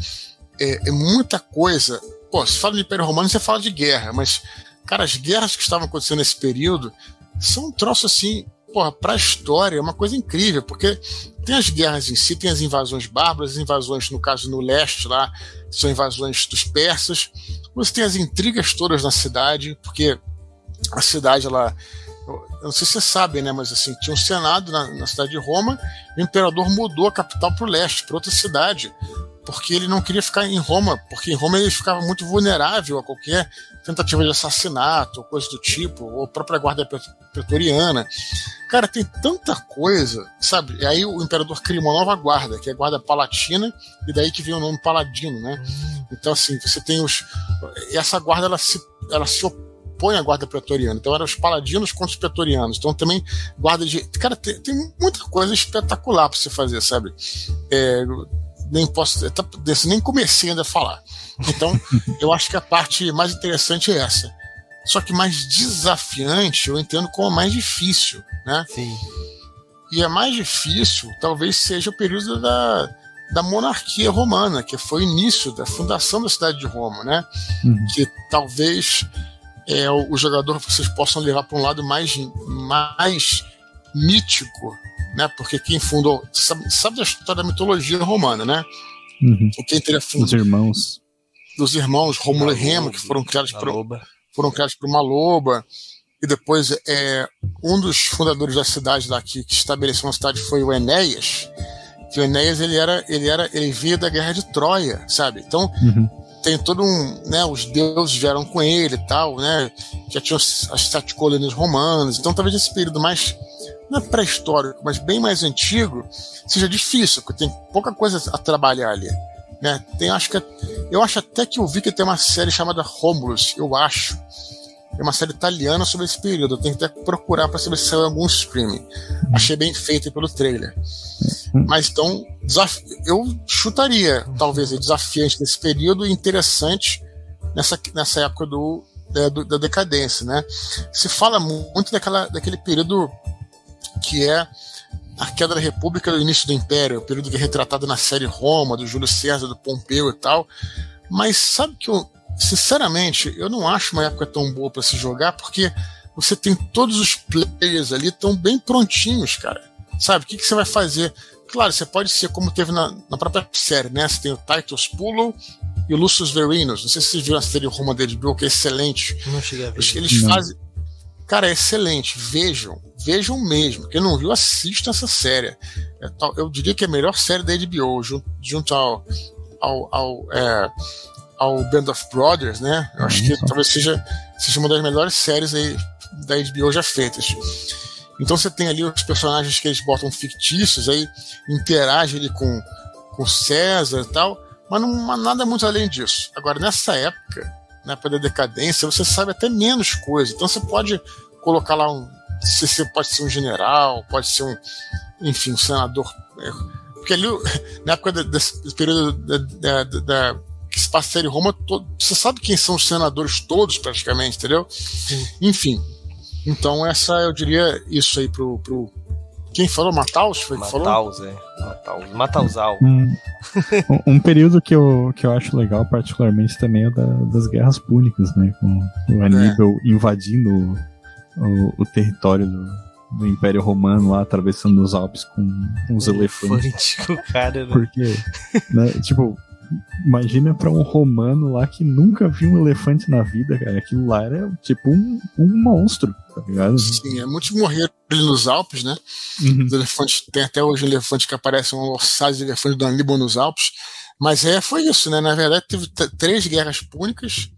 é, é muita coisa. Pô, se fala de Império Romano, você fala de guerra, mas, cara, as guerras que estavam acontecendo nesse período são um troço assim, porra, pra história, é uma coisa incrível, porque tem as guerras em si, tem as invasões bárbaras, as invasões, no caso, no leste lá, são invasões dos persas. Você tem as intrigas todas na cidade, porque a cidade ela eu não sei se você sabe, né, mas assim, tinha um senado na, na cidade de Roma, e o imperador mudou a capital para o leste, para outra cidade, porque ele não queria ficar em Roma, porque em Roma ele ficava muito vulnerável a qualquer tentativa de assassinato, ou coisa do tipo, ou a própria guarda pretoriana. Cara, tem tanta coisa, sabe? E aí o imperador cria uma nova guarda, que é a guarda palatina, e daí que vem o nome paladino, né? Hum. Então, assim, você tem os. Essa guarda ela se, ela se opõe opõe à guarda pretoriana. Então eram os paladinos contra os pretorianos. Então também guarda de. Cara, tem, tem muita coisa espetacular para você fazer, sabe? É, nem posso. Tá, nem comecei ainda a falar. Então, eu acho que a parte mais interessante é essa. Só que mais desafiante eu entendo como mais difícil, né? Sim. E é mais difícil, talvez seja o período da, da monarquia romana, que foi o início da fundação da cidade de Roma, né? Uhum. Que talvez é, o, o jogador vocês possam levar para um lado mais, mais mítico, né? Porque quem fundou. Sabe, sabe da história da mitologia romana, né? Uhum. Quem teria fundado. Os irmãos. Dos irmãos Rômulo e Remo, que foram criados por, foram criados por uma loba. E depois é, um dos fundadores da cidade daqui que estabeleceu uma cidade foi o Enéas. Que o Enéas ele era, ele era, ele via da guerra de Troia, sabe? Então Uhum. Tem todo um, né, os deuses vieram com ele e tal, né, já tinham as sete colônias romanas, então talvez esse período mais, não é pré-histórico, mas bem mais antigo, seja difícil, porque tem pouca coisa a trabalhar ali, né, tem, acho que, eu acho até que eu vi que tem uma série chamada Romulus, eu acho, é uma série italiana sobre esse período, eu tenho que até procurar para saber se saiu em algum streaming, achei bem feito pelo trailer. Mas então, desaf- eu chutaria, talvez, desafiante nesse período e interessante nessa, nessa época do, é, do- da decadência, né? Se fala muito daquela, daquele período que é a queda da República e o início do Império, o período que é retratado na série Roma, do Júlio César, do Pompeu e tal. Mas sabe que eu, sinceramente, eu não acho uma época tão boa para se jogar, porque você tem todos os players ali tão bem prontinhos, cara. Sabe? O que, que você vai fazer? Claro, você pode ser como teve na, na própria série, né? Você tem o Titus Pulo e o Lucius Verinos. Não sei se vocês viram a série Roma da HBO, que é excelente. Não cheguei a ver. Eles, eles Não. fazem. Cara, é excelente. Vejam. Vejam mesmo. Quem não viu, assista essa série. É tal- eu diria que é a melhor série da HBO, junto, junto ao, ao, ao, é, ao Band of Brothers, né? Eu acho que talvez seja, seja uma das melhores séries aí da HBO já feitas. Então você tem ali os personagens que eles botam fictícios, aí interage ali com, com César e tal, mas não há nada muito além disso. Agora, nessa época, na época da decadência, você sabe até menos coisa. Então você pode colocar lá um. Você pode ser um general, pode ser um. Enfim, um senador. é, Porque ali, na época desse período da- da- da- que se passa a série Roma, todo, você sabe quem são os senadores todos, praticamente, entendeu? Enfim. Então, essa eu diria isso aí pro. pro quem falou? Mataus? Foi que falou? Mataus, é. Mataus. Matausal. Um, um- período que eu, que eu acho legal, particularmente, também é da- das guerras púnicas, né? Com o Aníbal invadindo o, o- o território do, do Império Romano lá, atravessando os Alpes com, os elefantes. Elefante cara, né? Porque, né, tipo, imagina pra um romano lá que nunca viu um elefante na vida, cara. Aquilo lá era tipo um, um monstro, tá ligado? Sim, é, muitos morreram ali nos Alpes, né? Uhum. Os elefantes, tem até hoje elefante que aparece, um ossado de elefante do Aníbal nos Alpes. Mas é, foi isso, né? Na verdade, teve três guerras púnicas.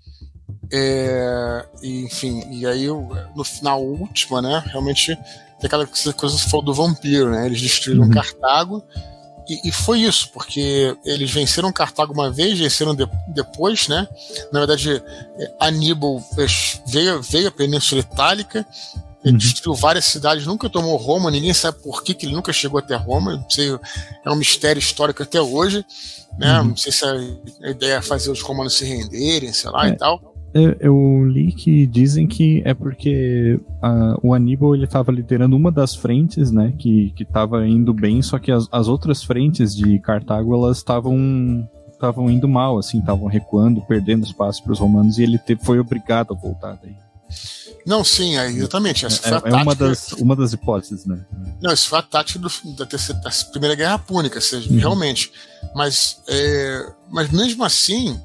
É, e, enfim, e aí no final última, né? Realmente tem aquela coisa coisa que você falou do vampiro, né? Eles destruíram Uhum. Cartago. E, e foi isso, porque eles venceram Cartago uma vez, venceram de- depois, né? Na verdade, é, Aníbal veio, veio à Península Itálica, ele Uhum. destruiu várias cidades, nunca tomou Roma, ninguém sabe por que, que ele nunca chegou até Roma, não sei, é um mistério histórico até hoje, né? Uhum. Não sei se a, a ideia é fazer os romanos se renderem, sei lá É. e tal. Eu, li que dizem que é porque ah, o Aníbal ele estava liderando uma das frentes, né, que que estava indo bem, só que as, as outras frentes de Cartago elas estavam estavam indo mal, assim, estavam recuando, perdendo espaço para os romanos e ele te- foi obrigado a voltar daí. Não, sim, é, exatamente. Essa a É, é uma das uma das hipóteses, né? Não, isso foi a tática do- da, terceira, da Primeira Guerra Púnica, seja, Uhum. realmente. Mas, é, mas mesmo assim,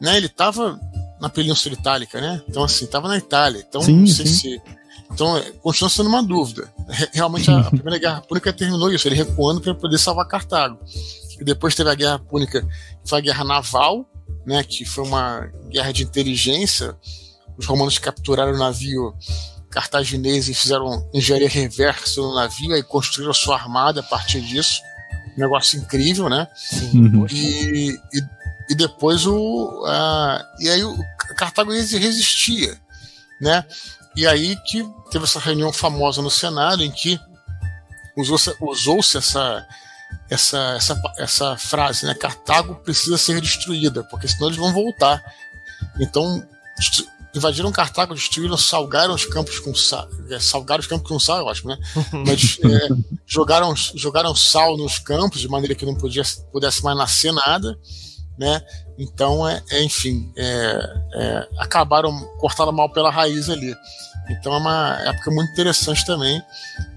né, ele estava na Península Itálica, né? Então, assim, estava na Itália. Então, Sim, não sei sim. se. Então, é, continua sendo uma dúvida. Re- Realmente, a, a Primeira Guerra Púnica terminou isso, ele recuando para poder salvar Cartago. E depois teve a Guerra Púnica, que foi a Guerra Naval, né, que foi uma guerra de inteligência. Os romanos capturaram o navio cartaginês e fizeram engenharia reversa no navio e construíram a sua armada a partir disso. Um negócio incrível, né? Sim, Uhum. E, e, e depois o. a- e aí o Cartago resi- resistia, né? E aí que teve essa reunião famosa no Senado em que usou-se usou-se essa, essa, essa, essa frase, né? Cartago precisa ser destruída, porque senão eles vão voltar. Então invadiram Cartago, destruíram, salgaram os campos com sal, é, salgaram os campos com sal, eu acho, né? Mas é, jogaram, jogaram sal nos campos de maneira que não podia, pudesse mais nascer nada, né? Então, é, é enfim, é, é, acabaram cortaram mal pela raiz ali. Então é uma época muito interessante também,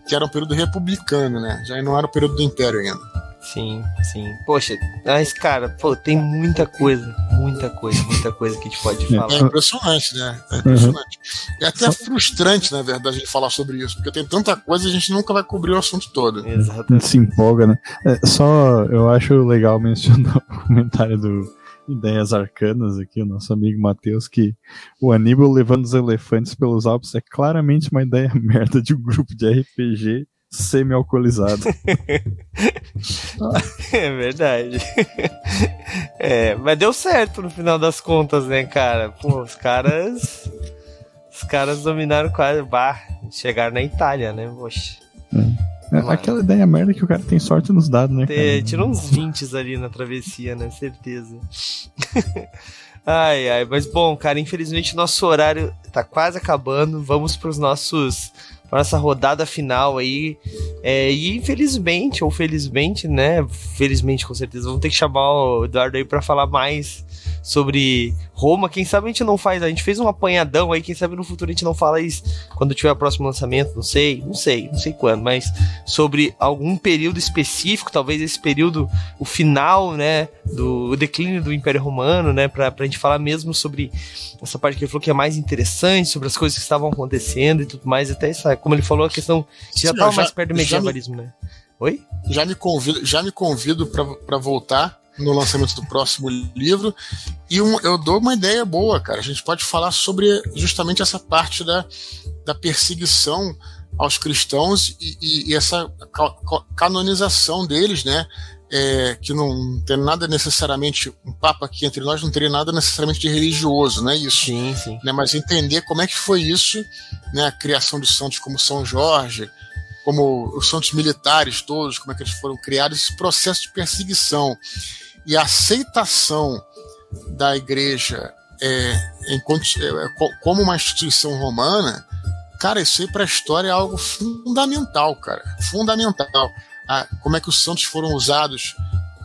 que era um período republicano, né? Já não era o período do Império ainda. Sim, sim. Poxa, mas, cara, pô, tem muita coisa, muita coisa, muita coisa que a gente pode é. falar. É impressionante, né? É impressionante. Uhum. É até frustrante, na verdade, a gente falar sobre isso, porque tem tanta coisa e a gente nunca vai cobrir o assunto todo. Exatamente. Se empolga, né? É, só eu acho legal mencionar o comentário do Ideias Arcanas aqui, o nosso amigo Matheus, que o Aníbal levando os elefantes pelos Alpes é claramente uma ideia merda de um grupo de RPG semi-alcoolizado. é verdade. É, mas deu certo no final das contas, né, cara? Pô, os caras. Os caras dominaram quase. Bah, chegaram na Itália, né? Poxa. É. é aquela ideia merda que o cara tem sorte nos dados, né? Cara? Tirou uns 20 ali na travessia, né? Certeza. ai, ai. Mas bom, cara, infelizmente nosso horário tá quase acabando. Vamos pros nossos para essa rodada final aí. É, e infelizmente, ou felizmente, né? Felizmente, com certeza, vamos ter que chamar o Eduardo aí para falar mais sobre Roma. Quem sabe a gente não faz, a gente fez um apanhadão aí, quem sabe no futuro a gente não fala isso quando tiver o próximo lançamento, não sei, não sei, não sei quando, mas sobre algum período específico, talvez esse período, o final, né, do declínio do Império Romano, né, pra, pra gente falar mesmo sobre essa parte que ele falou que é mais interessante, sobre as coisas que estavam acontecendo e tudo mais, até essa, como ele falou, a questão que já estava mais perto do medievalismo, me, né? Oi? Já me convido, já me convido para voltar no lançamento do próximo livro. E um, eu dou uma ideia boa, cara. A gente pode falar sobre justamente essa parte da, da perseguição aos cristãos e, e, e essa canonização deles, né? É, que não tem nada necessariamente um papa aqui entre nós não teria nada necessariamente de religioso, né? Isso. Sim, sim. Né, mas entender como é que foi isso, né? A criação de santos como São Jorge, como os santos militares todos, como é que eles foram criados, esse processo de perseguição e a aceitação da igreja é, enquanto, é, como uma instituição romana, cara, isso aí para a história é algo fundamental, cara, fundamental. Ah, como é que os santos foram usados,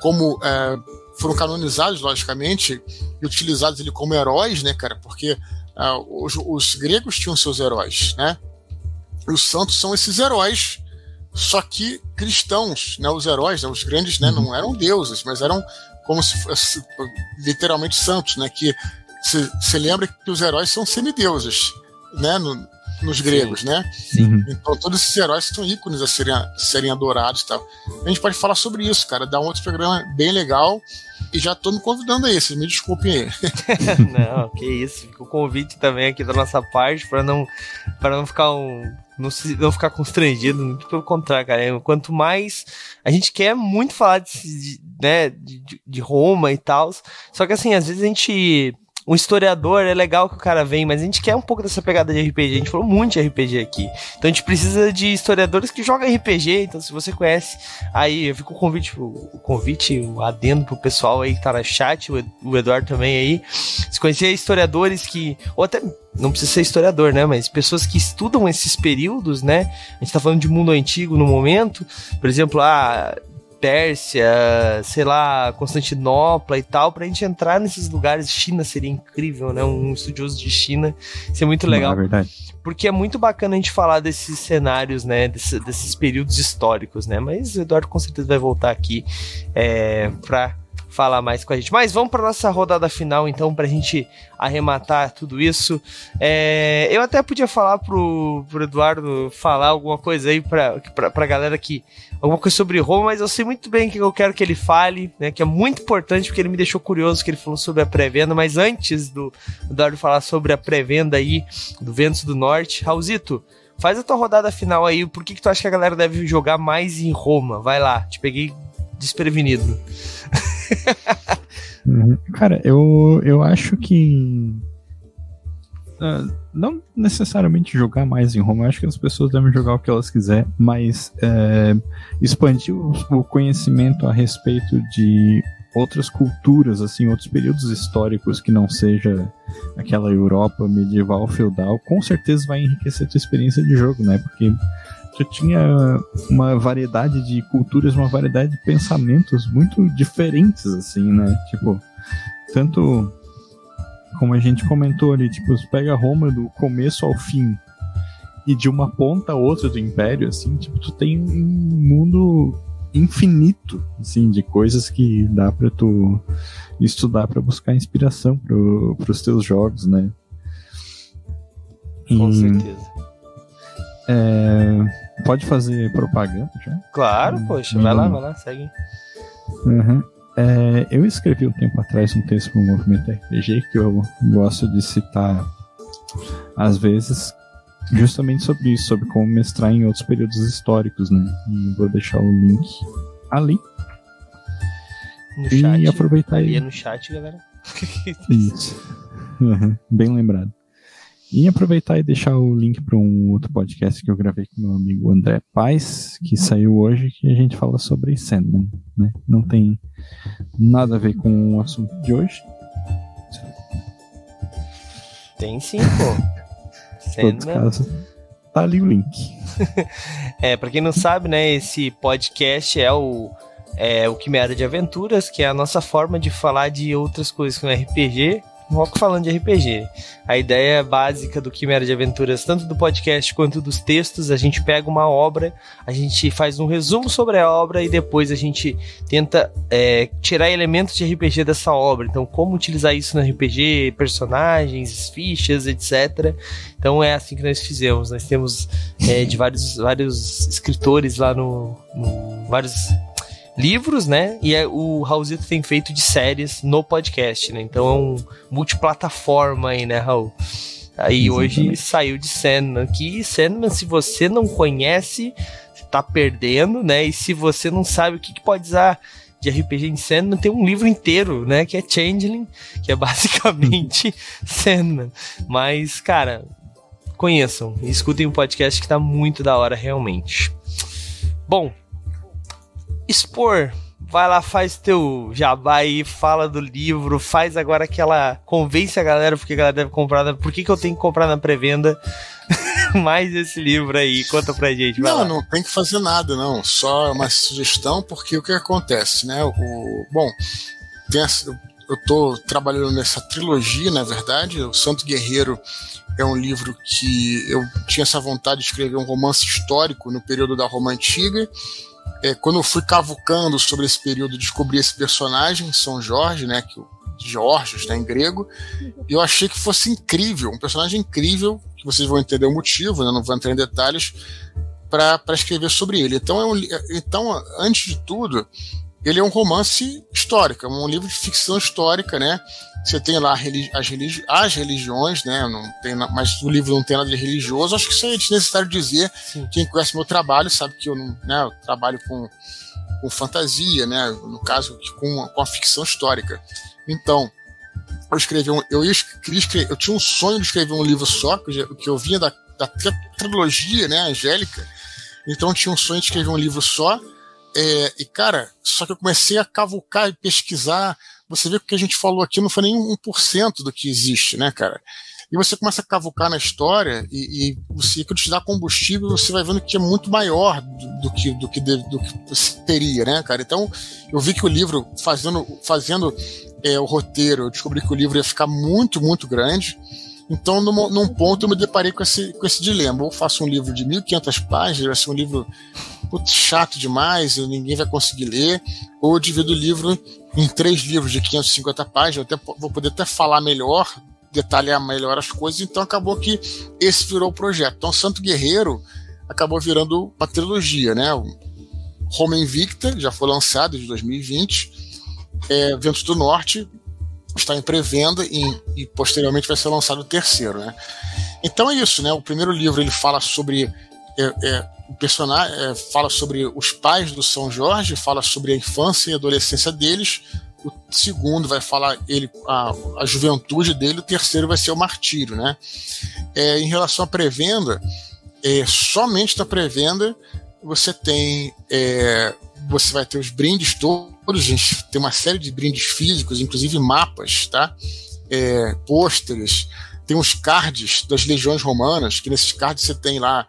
como é, foram canonizados, logicamente, e utilizados ele como heróis, né, cara? Porque ah, os, os, gregos tinham seus heróis, né? E os santos são esses heróis só que cristãos, né, os heróis, né, os grandes, né, não eram deuses, mas eram como se fosse literalmente santos, né, que se, lembra que os heróis são semideuses, né, no, nos gregos, Sim. né? Sim. Uhum. Então todos esses heróis são ícones a serem, a serem adorados e tal. A gente pode falar sobre isso, cara, dar um outro programa bem legal. E já tô me convidando aí, vocês me desculpem aí. não, que isso. Fica o convite também aqui da nossa parte para não, para não ficar um não, se, não ficar constrangido, pelo contrário, cara. Quanto mais. A gente quer muito falar de, de né, de, de Roma e tal. Só que assim, às vezes a gente um historiador, é legal que o cara vem, mas a gente quer um pouco dessa pegada de RPG. A gente falou muito de RPG aqui. Então a gente precisa de historiadores que jogam RPG. Então, se você conhece, aí eu fico o convite, o convite, o adendo pro pessoal aí que tá no chat, o Eduardo também aí. Se conhecer historiadores que. Ou até não precisa ser historiador, né? Mas pessoas que estudam esses períodos, né? A gente tá falando de mundo antigo no momento. Por exemplo, ah, Pérsia, sei lá, Constantinopla e tal, pra gente entrar nesses lugares. China seria incrível, né? Um estudioso de China. Isso é muito legal. Não, é verdade. Porque é muito bacana a gente falar desses cenários, né? Desse, desses períodos históricos, né? Mas o Eduardo com certeza vai voltar aqui é, pra falar mais com a gente. Mas vamos para nossa rodada final, então, para a gente arrematar tudo isso. É, eu até podia falar pro, pro Eduardo falar alguma coisa aí para a galera que. alguma coisa sobre Roma, mas eu sei muito bem que eu quero que ele fale, né? Que é muito importante, porque ele me deixou curioso que ele falou sobre a pré-venda. Mas antes do Eduardo falar sobre a pré-venda aí do Ventos do Norte, Raulzito. Faz a tua rodada final aí. Por que, que tu acha que a galera deve jogar mais em Roma? Vai lá, te peguei desprevenido. Uhum. Cara, eu, eu acho que. Uh, não necessariamente jogar mais em Roma, eu acho que as pessoas devem jogar o que elas quiserem, mas é, expandir o, o, conhecimento a respeito de outras culturas, assim, outros períodos históricos que não seja aquela Europa medieval feudal, com certeza vai enriquecer a tua experiência de jogo, né? Porque tu tinha uma variedade de culturas, uma variedade de pensamentos muito diferentes, assim, né? Tipo, tanto como a gente comentou ali, tipo, tu pega Roma do começo ao fim e de uma ponta a outra do império, assim, tipo, tu tem um mundo infinito, assim, de coisas que dá para tu estudar para buscar inspiração pro, pros teus jogos, né? Com e, certeza. É, pode fazer propaganda já? Claro, poxa, vai lá, vai lá, segue. Uhum. É, eu escrevi um tempo atrás um texto para o movimento RPG que eu gosto de citar às vezes, justamente sobre isso, sobre como mestrar em outros períodos históricos, né? E vou deixar o link ali. No e chat, aproveitar aí. no chat, galera. isso. Bem lembrado. E aproveitar e deixar o link para um outro podcast que eu gravei com meu amigo André Paz, que saiu hoje, que a gente fala sobre Sandman. Né? Não tem nada a ver com o assunto de hoje. Tem sim, pô. Sandman. Tá ali o link. é, pra quem não sabe, né, esse podcast é o é o Quimera de Aventuras, que é a nossa forma de falar de outras coisas com RPG Rock falando de RPG. A ideia básica do Quimera de Aventuras, tanto do podcast quanto dos textos, a gente pega uma obra, a gente faz um resumo sobre a obra e depois a gente tenta é, tirar elementos de RPG dessa obra. Então, como utilizar isso no RPG, personagens, fichas, etc. Então é assim que nós fizemos. Nós temos é, de vários, vários escritores lá no, no vários livros, né? E é, o Raulzito tem feito de séries no podcast, né? Então é um multiplataforma aí, né, Raul? Aí hoje saiu de Sandman aqui. Sandman, se você não conhece, você tá perdendo, né? E se você não sabe o que, que pode usar de RPG em Sandman, tem um livro inteiro, né? Que é Changeling, que é basicamente Sandman. Mas, cara, conheçam, escutem o um podcast que tá muito da hora, realmente. Bom, expor. Vai lá, faz teu jabá aí, fala do livro, faz agora aquela. Convence a galera porque a galera deve comprar. Na... Por que, que eu tenho que comprar na pré-venda mais esse livro aí? Conta pra gente. não, lá. não tem que fazer nada, não. Só uma sugestão, porque o que acontece, né? O, bom, essa, eu tô trabalhando nessa trilogia, na verdade. O Santo Guerreiro é um livro que eu tinha essa vontade de escrever um romance histórico no período da Roma Antiga é, quando eu fui cavucando sobre esse período, descobri esse personagem, São Jorge, né, que Georgios, né, em grego, e eu achei que fosse incrível, um personagem incrível, que vocês vão entender o motivo, né, não vou entrar em detalhes, para escrever sobre ele. Então, é um, então, antes de tudo, ele é um romance histórico, é um livro de ficção histórica, né? Você tem lá as, religi as religiões, né? Não tem, mas o livro não tem nada de religioso. Acho que isso é desnecessário dizer. Sim. Quem conhece meu trabalho sabe que eu não, né? Eu trabalho com, com fantasia, né? No caso, com, com a ficção histórica. Então, eu escrevi um, eu, escrever, eu tinha um sonho de escrever um livro só, que eu, que eu vinha da, da trilogia, né? Angélica. Então, eu tinha um sonho de escrever um livro só. É, e, cara, só que eu comecei a cavucar e pesquisar você vê que o que a gente falou aqui não foi nem 1% do que existe, né, cara? E você começa a cavucar na história e, e que te dá combustível, você vai vendo que é muito maior do, do que do que, do que teria, né, cara? Então, eu vi que o livro fazendo fazendo é, o roteiro, eu descobri que o livro ia ficar muito, muito grande. Então, num, num ponto, eu me deparei com esse, com esse dilema. Ou faço um livro de 1.500 páginas, vai ser um livro putz, chato demais, ninguém vai conseguir ler, ou eu divido o livro em três livros de 550 páginas, eu até, vou poder até falar melhor, detalhar melhor as coisas, então acabou que esse virou o projeto. Então, Santo Guerreiro acabou virando uma trilogia, né? Roma Invicta, já foi lançado de 2020, é, Ventos do Norte, está em pré-venda e, e, posteriormente vai ser lançado o terceiro, né? Então é isso, né? O primeiro livro ele fala sobre é, é, o personagem é, fala sobre os pais do São Jorge, fala sobre a infância e adolescência deles. O segundo vai falar ele a, a juventude dele. O terceiro vai ser o martírio, né? É, em relação à pré-venda, é, somente na pré-venda você tem é, você vai ter os brindes todos gente tem uma série de brindes físicos, inclusive mapas, tá? É, pôsteres, tem os cards das legiões romanas, que nesses cards você tem lá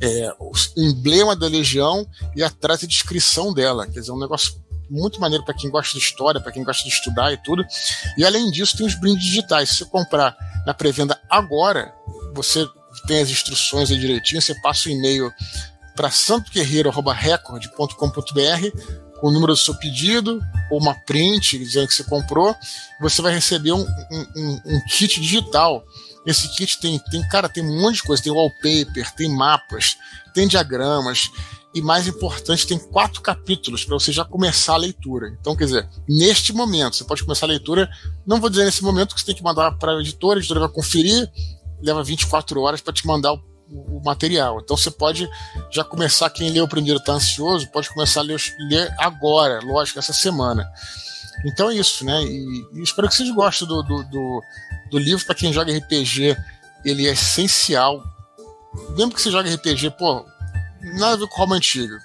é, o emblema da legião e atrás a descrição dela. Quer dizer, é um negócio muito maneiro para quem gosta de história, para quem gosta de estudar e tudo. E além disso, tem os brindes digitais. Se você comprar na pré-venda agora, você tem as instruções aí direitinho, você passa o e-mail para santoguerreiro.record.com.br com o número do seu pedido, ou uma print dizendo que você comprou, você vai receber um, um, um kit digital. Esse kit tem, tem, cara, tem um monte de coisa, tem wallpaper, tem mapas, tem diagramas, e mais importante, tem quatro capítulos para você já começar a leitura. Então, quer dizer, neste momento, você pode começar a leitura, não vou dizer nesse momento que você tem que mandar para a editora, a editora vai conferir, leva 24 horas para te mandar o, o, material. Então você pode já começar, quem leu o primeiro está ansioso, pode começar a ler, ler, agora, lógico, essa semana. Então é isso, né? E, e espero que vocês gostem do, do, do, do livro. Para quem joga RPG, ele é essencial. Mesmo que você jogue RPG, pô, nada a ver com Roma Antiga.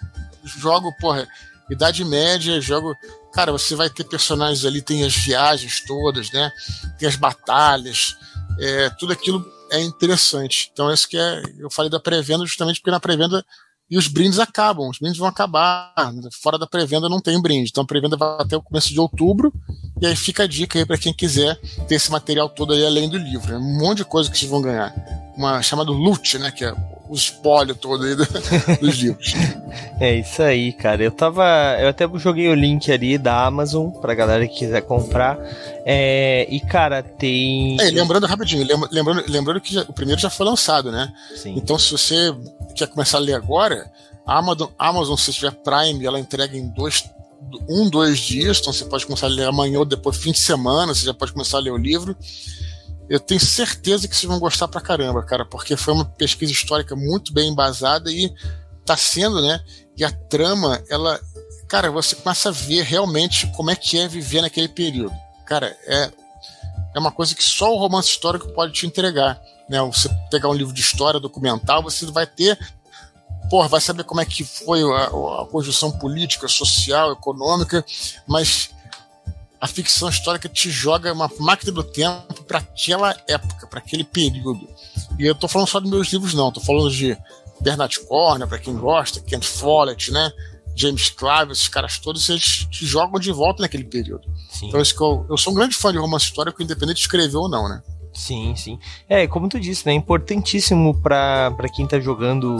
Jogo, porra, Idade Média, jogo. Cara, você vai ter personagens ali, tem as viagens todas, né? Tem as batalhas, é, tudo aquilo é interessante. Então, isso que é. Eu falei da pré-venda justamente porque na pré-venda. E os brindes acabam, os brindes vão acabar. Fora da pré-venda não tem brinde. Então a pré-venda vai até o começo de outubro. E aí fica a dica aí para quem quiser ter esse material todo aí além do livro. É um monte de coisa que vocês vão ganhar. Uma chamada loot, né? Que é o espólio todo aí do, dos livros. É isso aí, cara. Eu tava. Eu até joguei o link ali da Amazon pra galera que quiser comprar. É, e, cara, tem. É, lembrando rapidinho, lembrando, lembrando que o primeiro já foi lançado, né? Sim. Então, se você quer começar a ler agora, a Amazon, Amazon, se tiver Prime, ela entrega em dois, um, dois dias. Então, você pode começar a ler amanhã ou depois, fim de semana, você já pode começar a ler o livro eu tenho certeza que vocês vão gostar pra caramba, cara, porque foi uma pesquisa histórica muito bem embasada e tá sendo, né? E a trama, ela. Cara, você começa a ver realmente como é que é viver naquele período. Cara, é, é uma coisa que só o romance histórico pode te entregar. Né? Você pegar um livro de história documental, você vai ter. Porra, vai saber como é que foi a, a conjunção política, social, econômica, mas a ficção histórica te joga uma máquina do tempo para aquela época, para aquele período. E eu tô falando só dos meus livros, não. Tô falando de Bernard Cornwell, para quem gosta, Kent Follett, né? James Clive, esses caras todos, eles te jogam de volta naquele período. Sim. Então, isso que eu, eu sou um grande fã de romance histórico, independente de escrever ou não, né? Sim, sim. É, como tu disse, né? É importantíssimo para quem tá jogando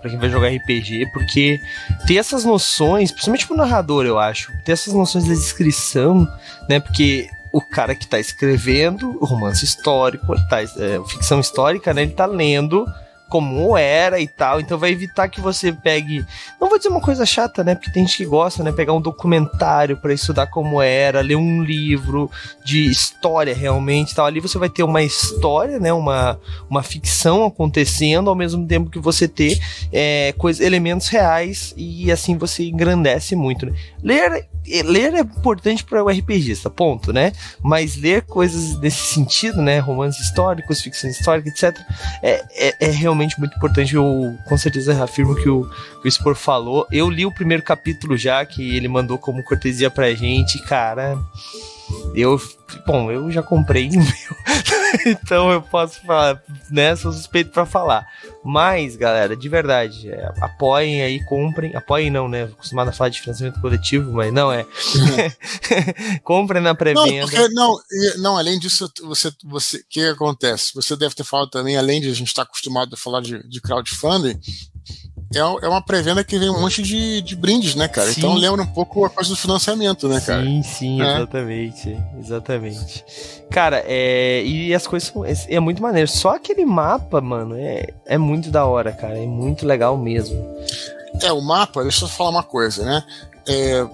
para quem vai jogar RPG, porque ter essas noções, principalmente pro narrador, eu acho, ter essas noções da descrição, né? Porque o cara que tá escrevendo romance histórico, tá, é, ficção histórica, né? Ele tá lendo como era e tal, então vai evitar que você pegue, não vou dizer uma coisa chata, né, porque tem gente que gosta, né, pegar um documentário para estudar como era, ler um livro de história realmente, tal. Ali você vai ter uma história, né, uma, uma ficção acontecendo ao mesmo tempo que você ter é, coisa, elementos reais e assim você engrandece muito, né? Ler ler é importante para o RPGista, ponto, né? Mas ler coisas desse sentido, né? Romances históricos, ficção histórica, etc., é, é, é realmente muito importante. Eu com certeza afirmo que o, que o Spor falou. Eu li o primeiro capítulo já, que ele mandou como cortesia pra gente, cara. Eu, bom, eu já comprei o meu, então eu posso falar, né? Sou suspeito para falar. Mas, galera, de verdade, é, apoiem aí, comprem. Apoiem não, né? Acostumado a falar de financiamento coletivo, mas não é. comprem na pré-venda. Não, não, não, além disso, você, você, o que acontece? Você deve ter falado também, além de a gente estar acostumado a falar de, de crowdfunding, é, é uma pré-venda que vem um monte de, de brindes, né, cara? Sim. Então lembra um pouco a coisa do financiamento, né, cara? Sim, sim, é. exatamente. Exatamente. Cara, é, e as coisas são, é, é, muito maneiro. Só aquele mapa, mano, é, é muito da hora, cara. É muito legal mesmo. É, o mapa, deixa eu falar uma coisa, né? É,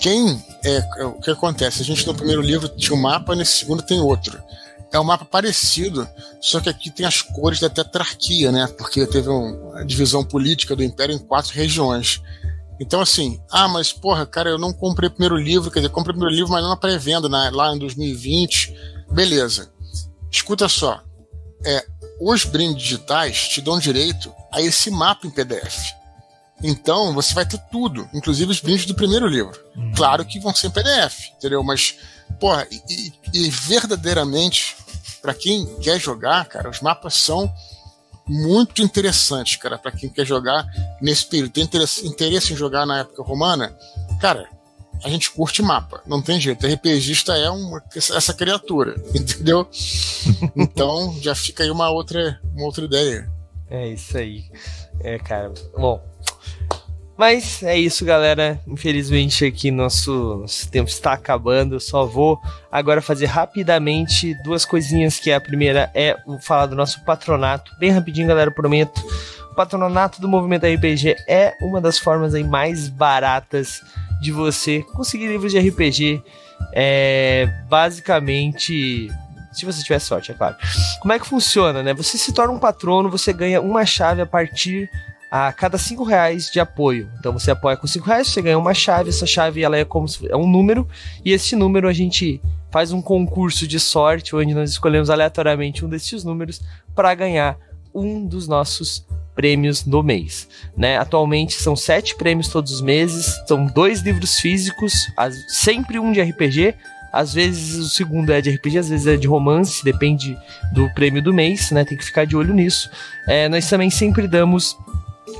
quem. É, o que acontece? A gente no primeiro livro tinha um mapa, nesse segundo tem outro é um mapa parecido, só que aqui tem as cores da tetrarquia, né? Porque teve uma divisão política do Império em quatro regiões. Então, assim, ah, mas porra, cara, eu não comprei o primeiro livro, quer dizer, comprei o primeiro livro, mas não na pré-venda, lá em 2020. Beleza. Escuta só. É, os brindes digitais te dão direito a esse mapa em PDF. Então você vai ter tudo, inclusive os brindes do primeiro livro. Uhum. Claro que vão ser em PDF, entendeu? Mas, porra, e, e verdadeiramente, para quem quer jogar, cara, os mapas são muito interessantes, cara, para quem quer jogar nesse período. Tem interesse, interesse em jogar na época romana? Cara, a gente curte mapa, não tem jeito. RPGista é um, essa criatura, entendeu? então já fica aí uma outra, uma outra ideia. É isso aí. É, cara. Bom, mas é isso, galera. Infelizmente aqui nosso, nosso, tempo está acabando. Eu só vou agora fazer rapidamente duas coisinhas. Que a primeira é falar do nosso patronato. Bem rapidinho, galera, prometo. O patronato do Movimento RPG é uma das formas aí mais baratas de você conseguir livros de RPG. É basicamente se você tiver sorte, é claro. Como é que funciona, né? Você se torna um patrono, você ganha uma chave a partir a cada cinco reais de apoio. Então você apoia com cinco reais, você ganha uma chave. Essa chave ela é como é um número e esse número a gente faz um concurso de sorte onde nós escolhemos aleatoriamente um desses números para ganhar um dos nossos prêmios no mês, né? Atualmente são sete prêmios todos os meses, são dois livros físicos, sempre um de RPG. Às vezes o segundo é de RPG, às vezes é de romance, depende do prêmio do mês, né? Tem que ficar de olho nisso. É, nós também sempre damos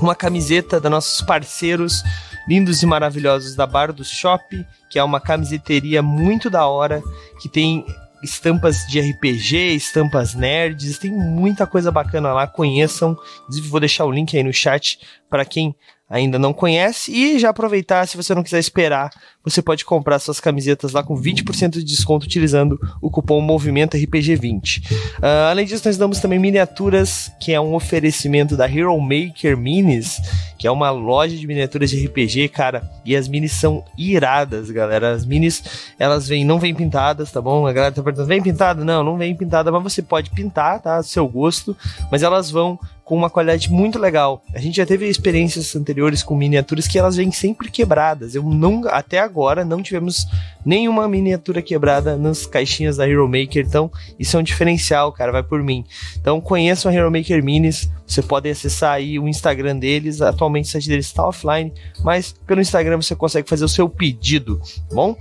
uma camiseta da nossos parceiros lindos e maravilhosos da Bar do Shop, que é uma camiseteria muito da hora, que tem estampas de RPG, estampas nerds, tem muita coisa bacana lá, conheçam. Inclusive vou deixar o link aí no chat para quem ainda não conhece. E já aproveitar, se você não quiser esperar, você pode comprar suas camisetas lá com 20% de desconto utilizando o cupom Movimento RPG20. Uh, ah, além disso, nós damos também miniaturas, que é um oferecimento da Hero Maker Minis, que é uma loja de miniaturas de RPG, cara. E as minis são iradas, galera. As minis, elas vêm, não vêm pintadas, tá bom? A galera tá perguntando, vem pintada? Não, não vem pintada, mas você pode pintar, tá? Do seu gosto. Mas elas vão com uma qualidade muito legal. A gente já teve experiências anteriores com miniaturas que elas vêm sempre quebradas. Eu não, até agora, não tivemos nenhuma miniatura quebrada nas caixinhas da Hero Maker. Então, isso é um diferencial, cara. Vai por mim. Então, conheçam a Hero Maker Minis. Você pode acessar aí o Instagram deles. Atualmente o site deles está offline, mas pelo Instagram você consegue fazer o seu pedido, tá bom?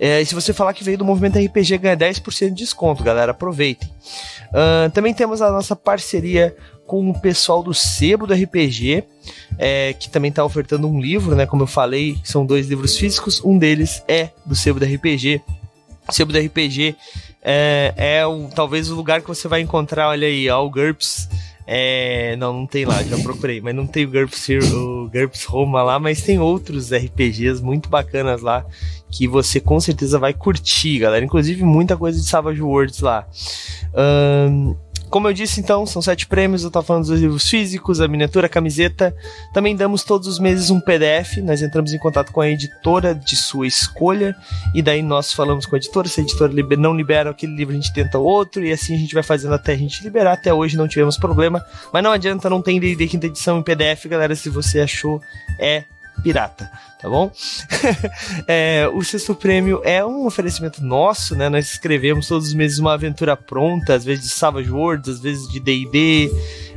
É, e se você falar que veio do movimento RPG, ganha 10% de desconto, galera. Aproveitem. Uh, também temos a nossa parceria com o pessoal do Sebo do RPG, é, que também está ofertando um livro, né? Como eu falei, são dois livros físicos. Um deles é do Sebo do RPG. O Sebo do RPG é, é o, talvez o lugar que você vai encontrar, olha aí, ó, o GURPS. É, não, não tem lá, já procurei, mas não tem o GURPS, o GURPS Roma lá, mas tem outros RPGs muito bacanas lá que você com certeza vai curtir, galera. Inclusive muita coisa de Savage Worlds lá. Um, como eu disse, então, são sete prêmios. Eu tô falando dos livros físicos, a miniatura, a camiseta. Também damos todos os meses um PDF. Nós entramos em contato com a editora de sua escolha. E daí nós falamos com a editora. Se a editora não libera aquele livro, a gente tenta outro. E assim a gente vai fazendo até a gente liberar. Até hoje não tivemos problema. Mas não adianta, não tem D&D quinta edição em PDF, galera. Se você achou, é pirata, tá bom? é, o sexto prêmio é um oferecimento nosso, né? Nós escrevemos todos os meses uma aventura pronta, às vezes de Savage Worlds, às vezes de D&D,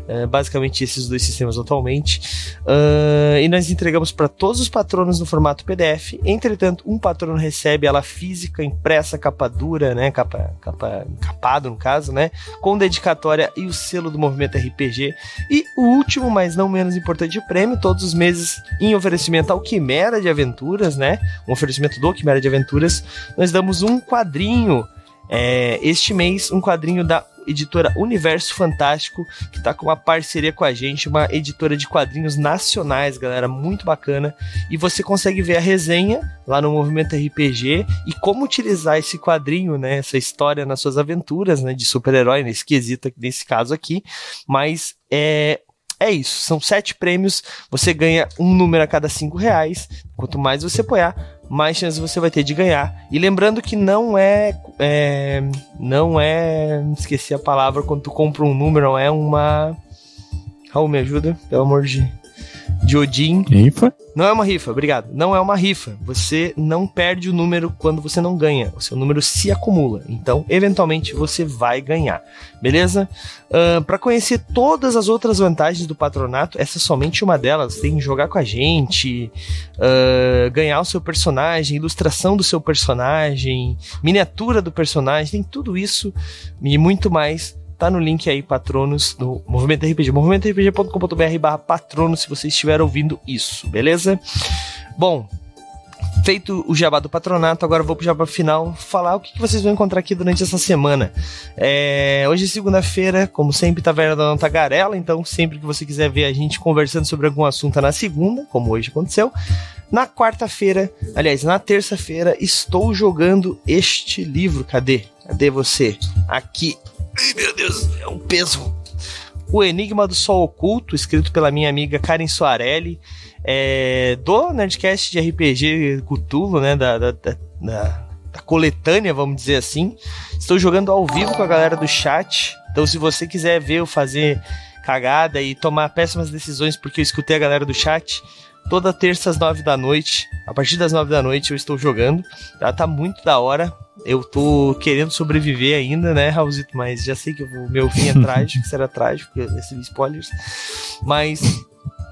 é, basicamente esses dois sistemas atualmente. Uh, e nós entregamos para todos os patronos no formato PDF. Entretanto, um patrono recebe ela física, impressa, capa dura, né? Capa, capa encapado, no caso, né? Com dedicatória e o selo do movimento RPG. E o último, mas não menos importante, prêmio, todos os meses em oferecimento ao Quimera de Aventuras, né? Um oferecimento do Quimera de Aventuras. Nós damos um quadrinho. É, este mês, um quadrinho da editora Universo Fantástico, que está com uma parceria com a gente, uma editora de quadrinhos nacionais, galera, muito bacana. E você consegue ver a resenha lá no Movimento RPG e como utilizar esse quadrinho, né, essa história nas suas aventuras, né, de super-herói, nesse quesito, nesse caso aqui. Mas é é isso, são sete prêmios, você ganha um número a cada cinco reais. Quanto mais você apoiar, mais chances você vai ter de ganhar. E lembrando que não é, é não é, esqueci a palavra quando tu compra um número, não é uma Raul me ajuda, pelo amor de de Odin. Rifa? Não é uma rifa, obrigado. Não é uma rifa. Você não perde o número quando você não ganha. O seu número se acumula. Então, eventualmente, você vai ganhar. Beleza? Uh, para conhecer todas as outras vantagens do patronato, essa é somente uma delas. Tem que jogar com a gente, uh, ganhar o seu personagem, ilustração do seu personagem, miniatura do personagem, tem tudo isso e muito mais tá no link aí, patronos, do Movimento RPG, movimentorpg.com.br barra patronos, se você estiver ouvindo isso, beleza? Bom, feito o jabá do patronato, agora vou pro jabá final falar o que, vocês vão encontrar aqui durante essa semana. É, hoje é segunda-feira, como sempre, Taverna da Nota Garela, então sempre que você quiser ver a gente conversando sobre algum assunto na segunda, como hoje aconteceu. Na quarta-feira, aliás, na terça-feira, estou jogando este livro. Cadê? Cadê você? Aqui. Ai, meu Deus, é um peso. O Enigma do Sol Oculto, escrito pela minha amiga Karen Soarelli, é, do Nerdcast de RPG Cthulhu, né, da, da, da, da, coletânea, vamos dizer assim. Estou jogando ao vivo com a galera do chat, então se você quiser ver eu fazer cagada e tomar péssimas decisões porque eu escutei a galera do chat, toda terça às nove da noite, a partir das nove da noite eu estou jogando, tá, tá muito da hora, eu tô querendo sobreviver ainda, né, Raulzito? Mas já sei que o meu fim é trágico, será trágico, recebi spoilers. Mas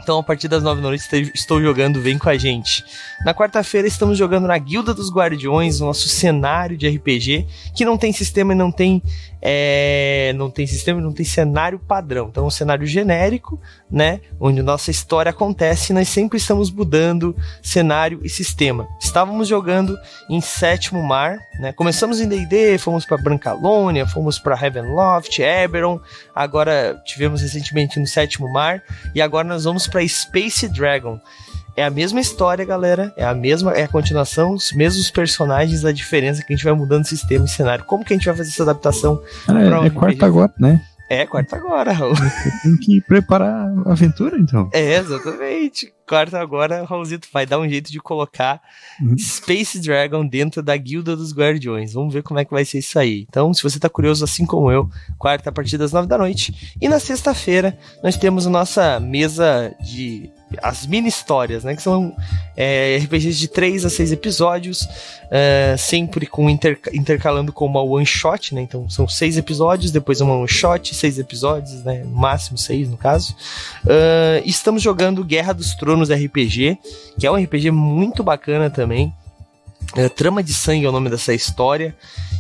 então, a partir das 9 da noite, estou jogando Vem com a gente. Na quarta-feira, estamos jogando na Guilda dos Guardiões, nosso cenário de RPG, que não tem sistema e não tem. É, não tem sistema não tem cenário padrão. Então, é um cenário genérico, né? Onde nossa história acontece e nós sempre estamos mudando cenário e sistema. Estávamos jogando em Sétimo Mar, né? Começamos em D&D, fomos para Brancalônia, fomos para Heavenloft, Eberron, agora tivemos recentemente no Sétimo Mar e agora nós vamos para Space Dragon. É a mesma história, galera. É a mesma, é a continuação, os mesmos personagens, a diferença que a gente vai mudando sistema e cenário. Como que a gente vai fazer essa adaptação? Ah, é, é quarta agora, né? É, quarta agora, Raul. Tem que preparar a aventura, então. É, exatamente. Quarta agora, Raulzito vai dar um jeito de colocar uhum. Space Dragon dentro da Guilda dos Guardiões. Vamos ver como é que vai ser isso aí. Então, se você tá curioso assim como eu, quarta a partir das nove da noite. E na sexta-feira, nós temos a nossa mesa de as mini histórias, né? Que são é, RPGs de 3 a 6 episódios, é, sempre com inter, intercalando com uma one shot, né? Então são seis episódios, depois uma one shot, seis episódios, né? No máximo seis no caso. Uh, estamos jogando Guerra dos Tronos RPG, que é um RPG muito bacana também. É, Trama de Sangue é o nome dessa história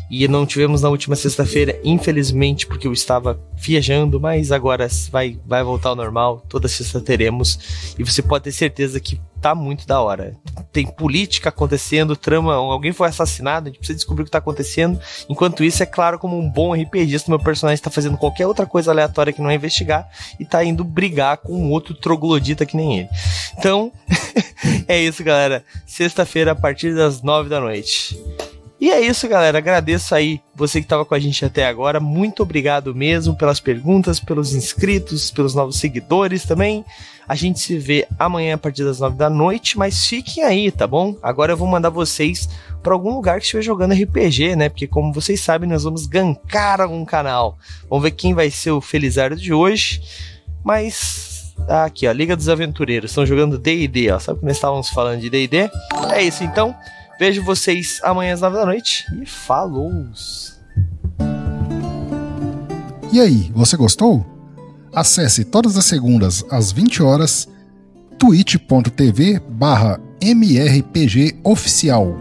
e não tivemos na última sexta-feira, infelizmente, porque eu estava viajando, mas agora vai, vai voltar ao normal. Toda sexta teremos. E você pode ter certeza que tá muito da hora. Tem política acontecendo, trama, alguém foi assassinado, a gente precisa descobrir o que tá acontecendo. Enquanto isso, é claro, como um bom RPGista, meu personagem está fazendo qualquer outra coisa aleatória que não é investigar e tá indo brigar com um outro troglodita que nem ele. Então, é isso, galera. Sexta-feira, a partir das nove da noite. E é isso, galera. Agradeço aí você que estava com a gente até agora. Muito obrigado mesmo pelas perguntas, pelos inscritos, pelos novos seguidores também. A gente se vê amanhã a partir das nove da noite, mas fiquem aí, tá bom? Agora eu vou mandar vocês para algum lugar que estiver jogando RPG, né? Porque como vocês sabem, nós vamos gankar algum canal. Vamos ver quem vai ser o Felizardo de hoje. Mas ah, aqui, ó, Liga dos Aventureiros, estão jogando D&D, ó. Sabe que nós estávamos falando de D&D? É isso, então. Vejo vocês amanhã às 9 da noite e falou! E aí, você gostou? Acesse todas as segundas às 20 horas twitch.tv barra mrpgoficial.